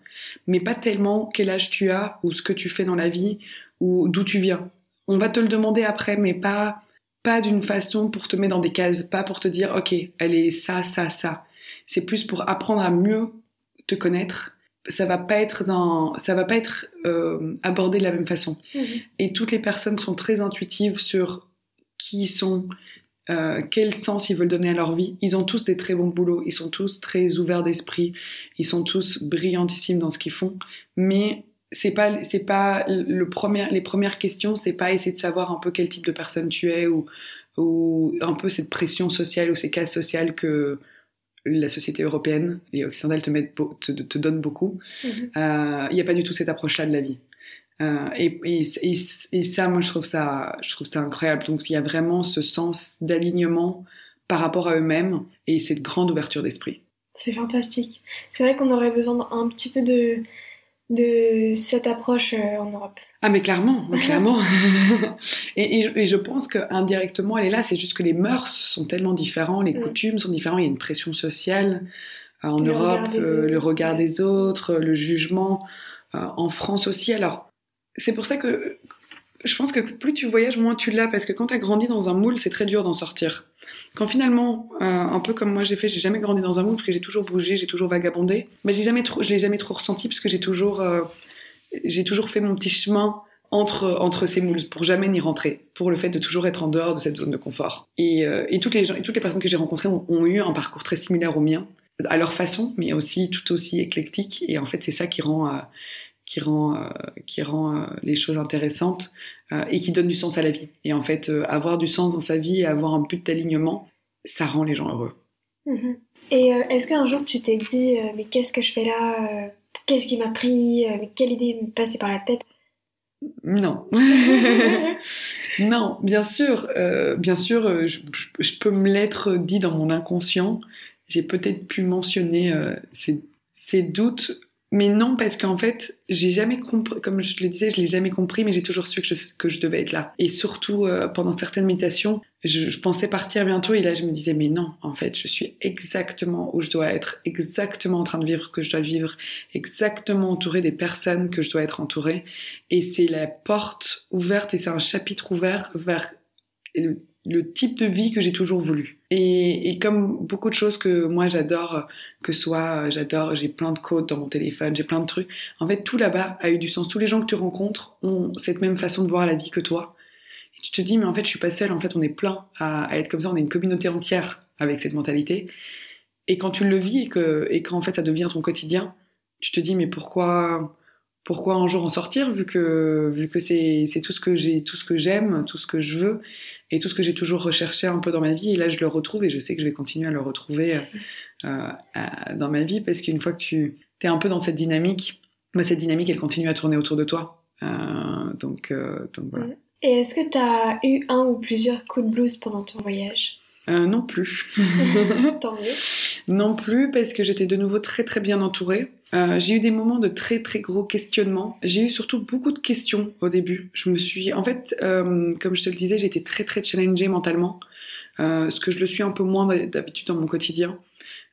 mais pas tellement quel âge tu as ou ce que tu fais dans la vie ou d'où tu viens. On va te le demander après, mais pas pas d'une façon pour te mettre dans des cases, pas pour te dire ok, elle est ça, ça, ça. C'est plus pour apprendre à mieux te connaître. Ça va pas être dans, ça va pas être euh, abordé de la même façon. Mhm. Et toutes les personnes sont très intuitives sur qui ils sont, euh, quel sens ils veulent donner à leur vie. Ils ont tous des très bons boulots, ils sont tous très ouverts d'esprit, ils sont tous brillantissimes dans ce qu'ils font. Mais c'est pas, c'est pas le premier, les premières questions, c'est pas essayer de savoir un peu quel type de personne tu es ou, ou un peu cette pression sociale ou ces cases sociales que la société européenne et occidentale te, met, te, te donne beaucoup. Mm-hmm. Euh, il n'y a pas du tout cette approche-là de la vie. Euh, et, et, et, ça, moi, je trouve ça, je trouve ça incroyable. Donc, il y a vraiment ce sens d'alignement par rapport à eux-mêmes et cette grande ouverture d'esprit. C'est fantastique. C'est vrai qu'on aurait besoin d'un petit peu de, de cette approche euh, en Europe. Ah mais clairement, clairement. et, et, je pense qu'indirectement elle est là, c'est juste que les mœurs sont tellement différents, les mm. coutumes sont différents, il y a une pression sociale euh, en Europe, le regard des autres, le jugement, en France aussi. Alors c'est pour ça que je pense que plus tu voyages, moins tu l'as, parce que quand tu as grandi dans un moule, c'est très dur d'en sortir. Quand finalement, euh, un peu comme moi j'ai fait, j'ai jamais grandi dans un moule, parce que j'ai toujours bougé, j'ai toujours vagabondé, mais j'ai jamais trop, je l'ai jamais trop ressenti, parce que j'ai toujours, euh, fait mon petit chemin entre, entre ces moules, pour jamais n'y rentrer, pour le fait de toujours être en dehors de cette zone de confort. Et, euh, toutes, les personnes que j'ai rencontrées ont, ont, eu un parcours très similaire au mien, à leur façon, mais aussi tout aussi éclectique, et en fait c'est ça qui rend qui rend, euh, qui rend euh, les choses intéressantes euh, et qui donne du sens à la vie. Et en fait, avoir du sens dans sa vie et avoir un but d'alignement, ça rend les gens heureux. Mhm. Et est-ce qu'un jour tu t'es dit, mais qu'est-ce que je fais là Qu'est-ce qui m'a pris Quelle idée me passait par la tête? Non. non, bien sûr, bien sûr, je, je, peux me l'être dit dans mon inconscient. J'ai peut-être pu mentionner ces, ces, doutes mais non, parce qu'en fait, j'ai jamais compris, comme je le disais, je l'ai jamais compris, mais j'ai toujours su que je, que je devais être là. Et surtout, euh, pendant certaines méditations, je, pensais partir bientôt, et là, je me disais, mais non, en fait, je suis exactement où je dois être, exactement en train de vivre que je dois vivre, exactement entourée des personnes que je dois être entourée. Et c'est la porte ouverte, et c'est un chapitre ouvert vers le type de vie que j'ai toujours voulu. Et, et, comme beaucoup de choses que moi j'adore, que soit j'adore, j'ai plein de codes dans mon téléphone, j'ai plein de trucs. En fait, tout là-bas a eu du sens. Tous les gens que tu rencontres ont cette même façon de voir la vie que toi. tu te dis mais en fait je suis pas seule, en fait on est plein à, être comme ça, on est une communauté entière avec cette mentalité. Et quand tu le vis et que et quand en fait ça devient ton quotidien, tu te dis mais pourquoi pourquoi un jour en sortir vu que vu que c'est c'est tout ce que j'ai tout ce que j'aime tout ce que je veux? Et tout ce que j'ai toujours recherché un peu dans ma vie et là je le retrouve et je sais que je vais continuer à le retrouver euh, dans ma vie parce qu'une fois que tu es un peu dans cette dynamique bah, cette dynamique elle continue à tourner autour de toi euh, donc euh, donc voilà et est-ce que tu as eu un ou plusieurs coups de blues pendant ton voyage? Euh, non plus. Tant mieux. Non plus parce que j'étais de nouveau très très bien entourée. Euh, j'ai eu des moments de très très gros questionnements. J'ai eu surtout beaucoup de questions au début. Je me suis, en fait, euh, comme je te le disais, j'étais très très challengée mentalement, euh, ce que je le suis un peu moins d'habitude dans mon quotidien.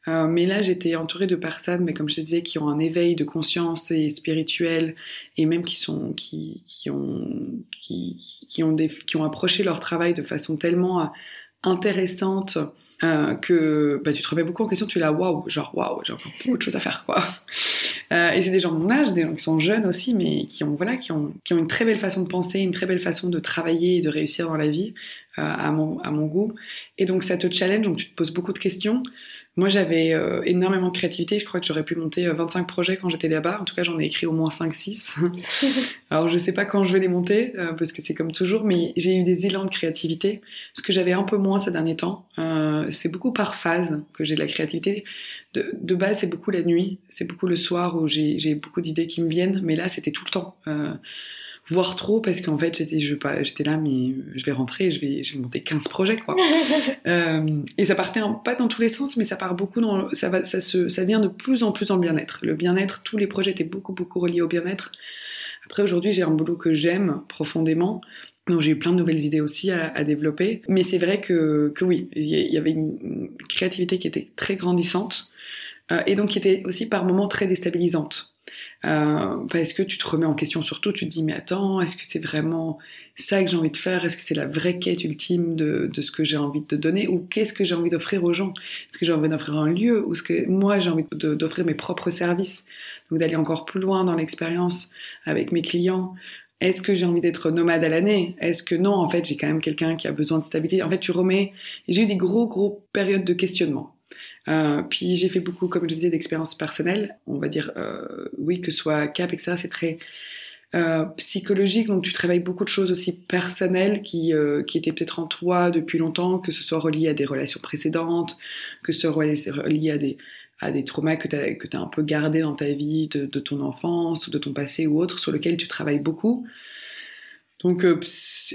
Mais là, j'étais entourée de personnes, mais comme je te disais, qui ont un éveil de conscience et spirituel, et même qui sont, qui, qui ont, qui, qui ont des, qui ont approché leur travail de façon tellement intéressante euh, que bah, tu te remets beaucoup en question, tu es là, waouh, genre waouh, j'ai encore beaucoup de choses à faire, quoi. Euh, et c'est des gens de mon âge, des gens qui sont jeunes aussi, mais qui ont, voilà, qui ont, qui ont une très belle façon de penser, une très belle façon de travailler et de réussir dans la vie, euh, à, mon, à mon goût. Et donc ça te challenge, donc tu te poses beaucoup de questions. Moi, j'avais euh, énormément de créativité. Je crois que j'aurais pu monter 25 euh, projets quand j'étais là-bas. En tout cas, j'en ai écrit au moins 5-6. Alors, je sais pas quand je vais les monter, euh, parce que c'est comme toujours, mais j'ai eu des élans de créativité. Ce que j'avais un peu moins ces derniers temps. c'est beaucoup par phase que j'ai de la créativité. De, de base, c'est beaucoup la nuit. C'est beaucoup le soir où j'ai beaucoup d'idées qui me viennent. Mais là, c'était tout le temps voire trop parce qu'en fait j'étais je pas j'étais là mais je vais rentrer je vais je vais monter 15 projets quoi. Euh, et ça partait pas dans tous les sens mais ça part beaucoup dans ça va ça se ça vient de plus en plus dans le bien-être. Le bien-être tous les projets étaient beaucoup beaucoup reliés au bien-être. Après aujourd'hui j'ai un boulot que j'aime profondément donc j'ai eu plein de nouvelles idées aussi à, à développer. Mais c'est vrai que que oui il y avait une créativité qui était très grandissante euh, et donc qui était aussi par moments très déstabilisante euh, parce que tu te remets en question surtout, tu te dis mais attends, est-ce que c'est vraiment ça que j'ai envie de faire? Est-ce que c'est la vraie quête ultime de, ce que j'ai envie de donner? Ou qu'est-ce que j'ai envie d'offrir aux gens? Est-ce que j'ai envie d'offrir un lieu? Ou est-ce que moi j'ai envie d'offrir mes propres services? Donc d'aller encore plus loin dans l'expérience avec mes clients. Est-ce que j'ai envie d'être nomade à l'année? Est-ce que non, en fait, j'ai quand même quelqu'un qui a besoin de stabilité. En fait, tu remets... J'ai eu des gros, gros périodes de questionnement. Euh, puis j'ai fait beaucoup, comme je disais, d'expériences personnelles. On va dire, euh, oui, que ce soit CAP, etc. C'est très euh, psychologique, donc tu travailles beaucoup de choses aussi personnelles qui, euh, qui étaient peut-être en toi depuis longtemps, que ce soit relié à des relations précédentes, que ce soit relié à des, à des traumas que tu as, as un peu gardés dans ta vie, de, de ton enfance, de ton passé ou autre, sur lequel tu travailles beaucoup. Donc euh,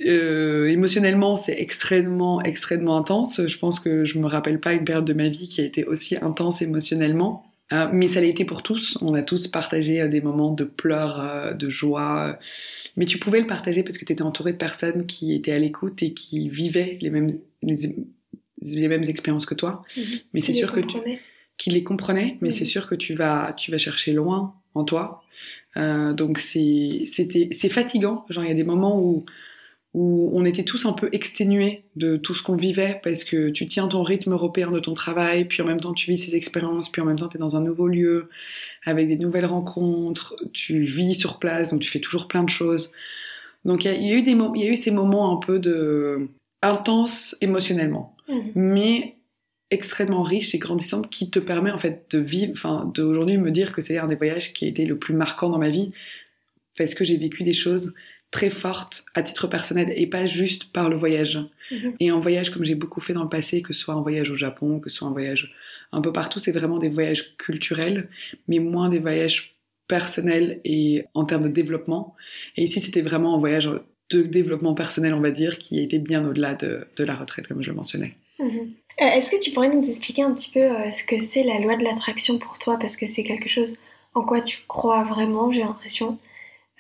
euh, émotionnellement, c'est extrêmement, extrêmement intense. Je pense que je me rappelle pas une période de ma vie qui a été aussi intense émotionnellement. Euh, mais ça l'a été pour tous. On a tous partagé euh, des moments de pleurs, de joie. Mais tu pouvais le partager parce que tu étais entouré de personnes qui étaient à l'écoute et qui vivaient les mêmes, les, les mêmes expériences que toi. Mhm. Mais c'est sûr que tu qui les comprenaient, mais c'est sûr que tu vas, tu vas chercher loin en toi. Euh, donc c'est, c'était, c'est fatigant. Genre il y a des moments où où on était tous un peu exténués de tout ce qu'on vivait parce que tu tiens ton rythme européen de ton travail, puis en même temps tu vis ces expériences, puis en même temps tu es dans un nouveau lieu avec des nouvelles rencontres, tu vis sur place, donc tu fais toujours plein de choses. Donc il y, a- il y a eu des il y a eu ces moments un peu de intenses émotionnellement, Mhm. mais extrêmement riches et grandissantes qui te permet en fait de vivre, enfin d'aujourd'hui me dire que c'est un des voyages qui a été le plus marquant dans ma vie parce que j'ai vécu des choses très fortes à titre personnel et pas juste par le voyage. Mhm. Et en voyage, comme j'ai beaucoup fait dans le passé, que ce soit en voyage au Japon, que ce soit en voyage un peu partout, c'est vraiment des voyages culturels, mais moins des voyages personnels et en termes de développement. Et ici, c'était vraiment un voyage de développement personnel, on va dire, qui a été bien au-delà de, de la retraite, comme je le mentionnais. Mhm. Euh, Est-ce que tu pourrais nous expliquer un petit peu euh, ce que c'est la loi de l'attraction pour toi? Parce que c'est quelque chose en quoi tu crois vraiment, j'ai l'impression.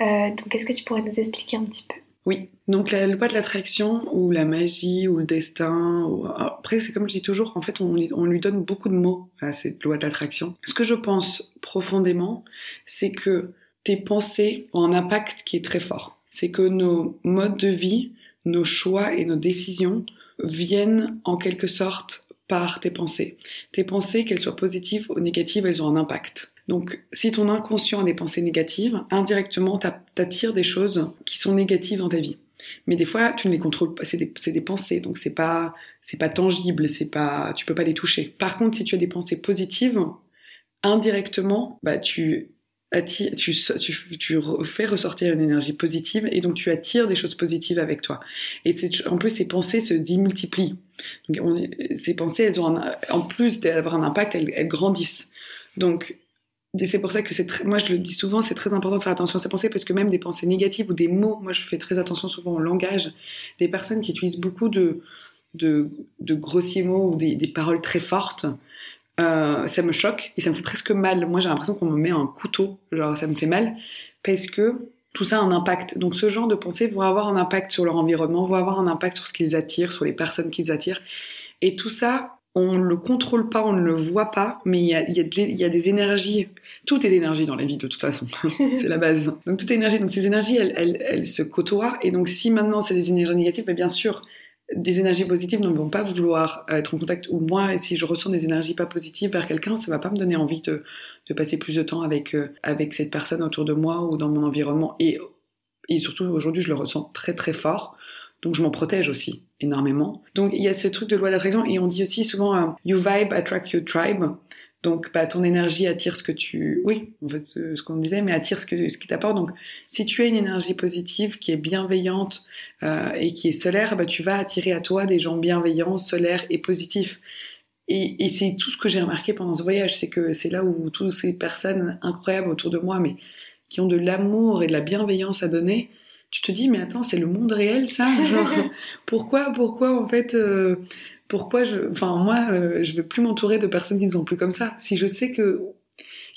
Euh, donc est-ce que tu pourrais nous expliquer un petit peu? Oui, donc la loi de l'attraction ou la magie ou le destin, ou... après c'est comme je dis toujours, en fait on, on lui donne beaucoup de mots à cette loi de l'attraction. Ce que je pense profondément, c'est que tes pensées ont un impact qui est très fort. C'est que nos modes de vie, nos choix et nos décisions viennent en quelque sorte par tes pensées. Tes pensées, qu'elles soient positives ou négatives, elles ont un impact. Donc, si ton inconscient a des pensées négatives, indirectement, t'a- t'attires des choses qui sont négatives dans ta vie. Mais des fois, tu ne les contrôles pas. C'est des, des, pensées, donc c'est pas, c'est pas tangible, c'est pas, tu peux pas les toucher. Par contre, si tu as des pensées positives, indirectement, bah, tu attires, tu, tu, tu fais ressortir une énergie positive et donc tu attires des choses positives avec toi. Et en plus, ces pensées se démultiplient. Donc, on, ces pensées, elles ont en plus d'avoir un impact, elles, elles grandissent. Donc, c'est pour ça que c'est moi je le dis souvent, c'est très important de faire attention à ces pensées parce que même des pensées négatives ou des mots, moi je fais très attention souvent au langage, des personnes qui utilisent beaucoup de, de, de grossiers mots ou des, des paroles très fortes, euh, ça me choque et ça me fait presque mal. Moi j'ai l'impression qu'on me met un couteau, genre ça me fait mal parce que tout ça a un impact. Donc ce genre de pensées vont avoir un impact sur leur environnement, vont avoir un impact sur ce qu'ils attirent, sur les personnes qu'ils attirent. Et tout ça, on ne le contrôle pas, on ne le voit pas, mais il y a, des énergies. Tout est d'énergie dans la vie de toute façon, c'est la base. Donc tout est énergie. Donc ces énergies, elles, elles, se côtoient. Et donc si maintenant c'est des énergies négatives, mais bien sûr, des énergies positives ne vont pas vouloir être en contact. Ou moi, si je ressens des énergies pas positives vers quelqu'un, ça va pas me donner envie de, de passer plus de temps avec euh, avec cette personne autour de moi ou dans mon environnement. Et et surtout aujourd'hui, je le ressens très très fort. Donc je m'en protège aussi énormément. Donc il y a ce truc de loi d'attraction et on dit aussi souvent euh, you vibe attract your tribe. Donc bah, ton énergie attire ce que tu oui, en fait ce qu'on disait mais attire ce que ce qui t'apporte. Donc si tu as une énergie positive qui est bienveillante euh, et qui est solaire, bah, tu vas attirer à toi des gens bienveillants, solaires et positifs. Et, et c'est tout ce que j'ai remarqué pendant ce voyage, c'est que c'est là où toutes ces personnes incroyables autour de moi, mais qui ont de l'amour et de la bienveillance à donner, tu te dis mais attends c'est le monde réel ça genre pourquoi pourquoi en fait euh, pourquoi je enfin moi euh, je veux plus m'entourer de personnes qui ne sont plus comme ça. Si je sais que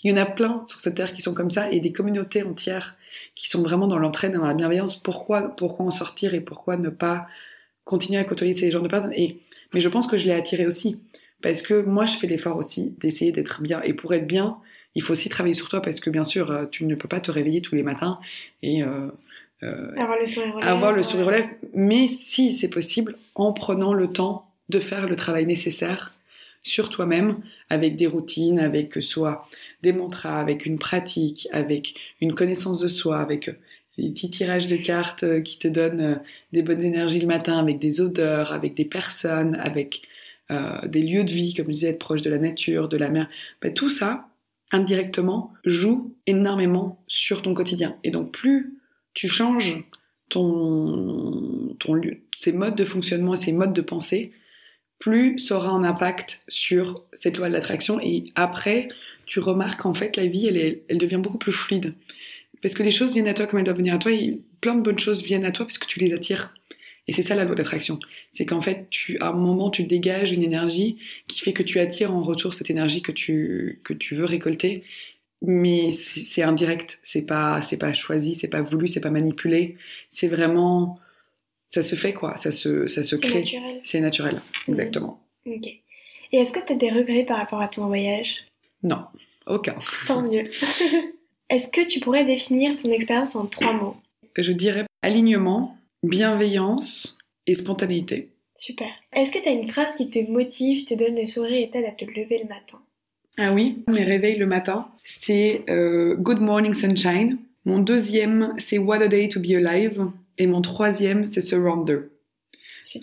il y en a plein sur cette terre qui sont comme ça et des communautés entières qui sont vraiment dans l'entraide dans la bienveillance pourquoi pourquoi en sortir et pourquoi ne pas continuer à côtoyer ces genres de personnes? Et mais je pense que je l'ai attiré aussi parce que moi je fais l'effort aussi d'essayer d'être bien. Et pour être bien il faut aussi travailler sur toi parce que bien sûr euh, tu ne peux pas te réveiller tous les matins et euh, avoir le sourire relève. Avoir le sourire relève, mais si c'est possible, en prenant le temps de faire le travail nécessaire sur toi-même, avec des routines, avec soit des mantras, avec une pratique, avec une connaissance de soi, avec des petits tirages de cartes euh, qui te donnent euh, des bonnes énergies le matin, avec des odeurs, avec des personnes, avec euh, des lieux de vie, comme je disais, être proche de la nature, de la mer. Ben, tout ça, indirectement, joue énormément sur ton quotidien. Et donc plus tu changes ton, ton, ces modes de fonctionnement, ces modes de pensée, plus ça aura un impact sur cette loi de l'attraction. Et après, tu remarques qu'en fait, la vie, elle, est, elle devient beaucoup plus fluide. Parce que les choses viennent à toi comme elles doivent venir à toi. Et plein de bonnes choses viennent à toi parce que tu les attires. Et c'est ça la loi d'attraction. C'est qu'en fait, tu, à un moment, tu dégages une énergie qui fait que tu attires en retour cette énergie que tu, que tu veux récolter mais c'est indirect, c'est pas c'est pas choisi, c'est pas voulu, c'est pas manipulé, c'est vraiment ça se fait quoi, ça se ça se crée. C'est naturel, mhm. exactement. Ok. Et est-ce que tu as des regrets par rapport à ton voyage? Non, aucun. Tant mieux. est-ce que tu pourrais définir ton expérience en trois mots? Je dirais alignement, bienveillance et spontanéité. Super. Est-ce que tu as une phrase qui te motive, te donne le sourire et t'aide à te lever le matin? Ah oui, mes réveils le matin, c'est euh, Good Morning Sunshine. Mon deuxième, c'est What a Day to Be Alive. Et mon troisième, c'est Surrender.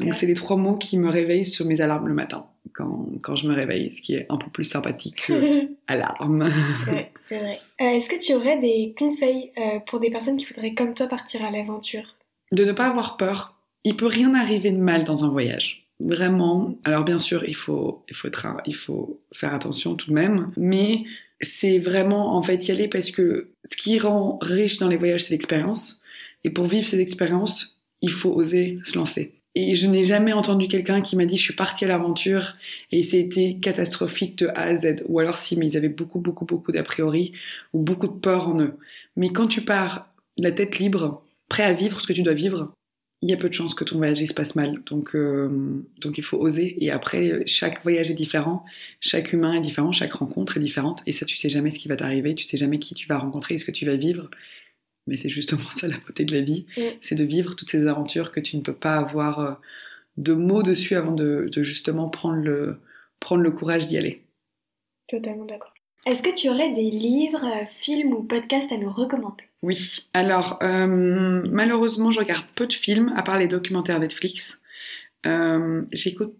Donc c'est les trois mots qui me réveillent sur mes alarmes le matin, quand, quand je me réveille, ce qui est un peu plus sympathique que alarme. ouais, c'est vrai. Euh, est-ce que tu aurais des conseils euh, pour des personnes qui voudraient comme toi partir à l'aventure? De ne pas avoir peur. Il peut rien arriver de mal dans un voyage vraiment. Alors bien sûr, il faut, il faut être, il faut faire attention tout de même, mais c'est vraiment en fait y aller parce que ce qui rend riche dans les voyages, c'est l'expérience. Et pour vivre ces expériences, il faut oser se lancer. Et je n'ai jamais entendu quelqu'un qui m'a dit je suis parti à l'aventure et c'était catastrophique de A à Z. Ou alors si, mais ils avaient beaucoup, beaucoup, beaucoup d'a priori ou beaucoup de peur en eux. Mais quand tu pars la tête libre, prêt à vivre ce que tu dois vivre, il y a peu de chances que ton voyage se passe mal. Donc, euh, donc il faut oser. Et après, chaque voyage est différent, chaque humain est différent, chaque rencontre est différente. Et ça, tu sais jamais ce qui va t'arriver, tu sais jamais qui tu vas rencontrer et ce que tu vas vivre. Mais c'est justement ça la beauté de la vie, mm. c'est de vivre toutes ces aventures que tu ne peux pas avoir euh, de mots dessus avant de, de justement prendre le, prendre le courage d'y aller. Totalement d'accord. Est-ce que tu aurais des livres, films ou podcasts à nous recommander? Oui, alors malheureusement je regarde peu de films, à part les documentaires Netflix. J'écoute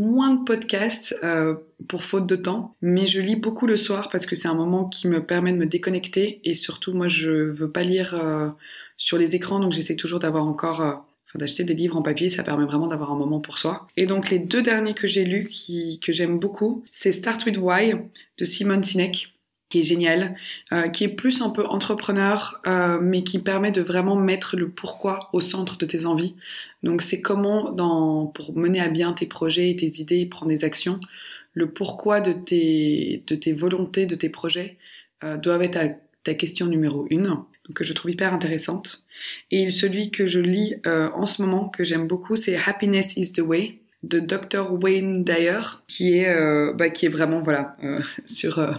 moins de podcasts euh, pour faute de temps, mais je lis beaucoup le soir parce que c'est un moment qui me permet de me déconnecter et surtout moi je veux pas lire euh, sur les écrans donc j'essaie toujours d'avoir encore euh, d'acheter des livres en papier, ça permet vraiment d'avoir un moment pour soi. Et donc les deux derniers que j'ai lus qui que j'aime beaucoup, c'est Start with Why de Simon Sinek qui est génial, euh, qui est plus un peu entrepreneur, euh, mais qui permet de vraiment mettre le pourquoi au centre de tes envies. Donc c'est comment, dans, pour mener à bien tes projets, tes idées, prendre des actions, le pourquoi de tes, de tes volontés, de tes projets euh, doivent être ta, question numéro une, que je trouve hyper intéressante. Et celui que je lis euh, en ce moment, que j'aime beaucoup, c'est Happiness is the Way de Dr Wayne Dyer qui est euh, bah, qui est vraiment voilà euh, sur euh,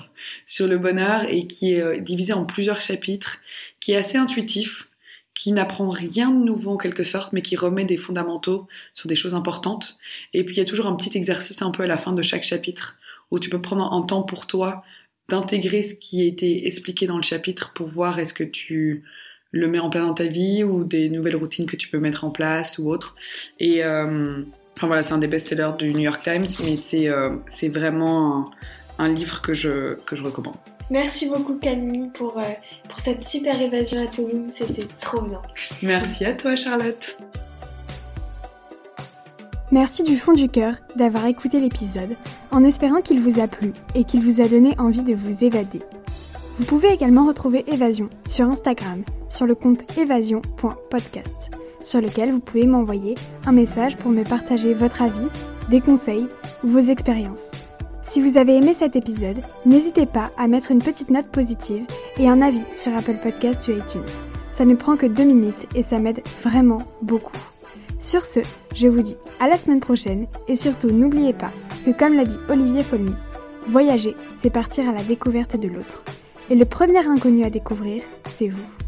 sur le bonheur et qui est divisé en plusieurs chapitres qui est assez intuitif qui n'apprend rien de nouveau en quelque sorte mais qui remet des fondamentaux sur des choses importantes. Et puis il y a toujours un petit exercice un peu à la fin de chaque chapitre où tu peux prendre un temps pour toi d'intégrer ce qui a été expliqué dans le chapitre pour voir est-ce que tu le mets en place dans ta vie ou des nouvelles routines que tu peux mettre en place ou autre. Et Enfin voilà, c'est un des best-sellers du New York Times, mais c'est euh, c'est vraiment un, livre que je, que je recommande. Merci beaucoup Camille pour, euh, pour cette super évasion à Toulouse, c'était trop bien. Merci à toi Charlotte. Merci du fond du cœur d'avoir écouté l'épisode, en espérant qu'il vous a plu et qu'il vous a donné envie de vous évader. Vous pouvez également retrouver Évasion sur Instagram, sur le compte évasion.podcast sur lequel vous pouvez m'envoyer un message pour me partager votre avis, des conseils ou vos expériences. Si vous avez aimé cet épisode, n'hésitez pas à mettre une petite note positive et un avis sur Apple Podcast ou iTunes. Ça ne prend que deux minutes et ça m'aide vraiment beaucoup. Sur ce, je vous dis à la semaine prochaine et surtout n'oubliez pas que comme l'a dit Olivier Folmy, voyager, c'est partir à la découverte de l'autre. Et le premier inconnu à découvrir, c'est vous.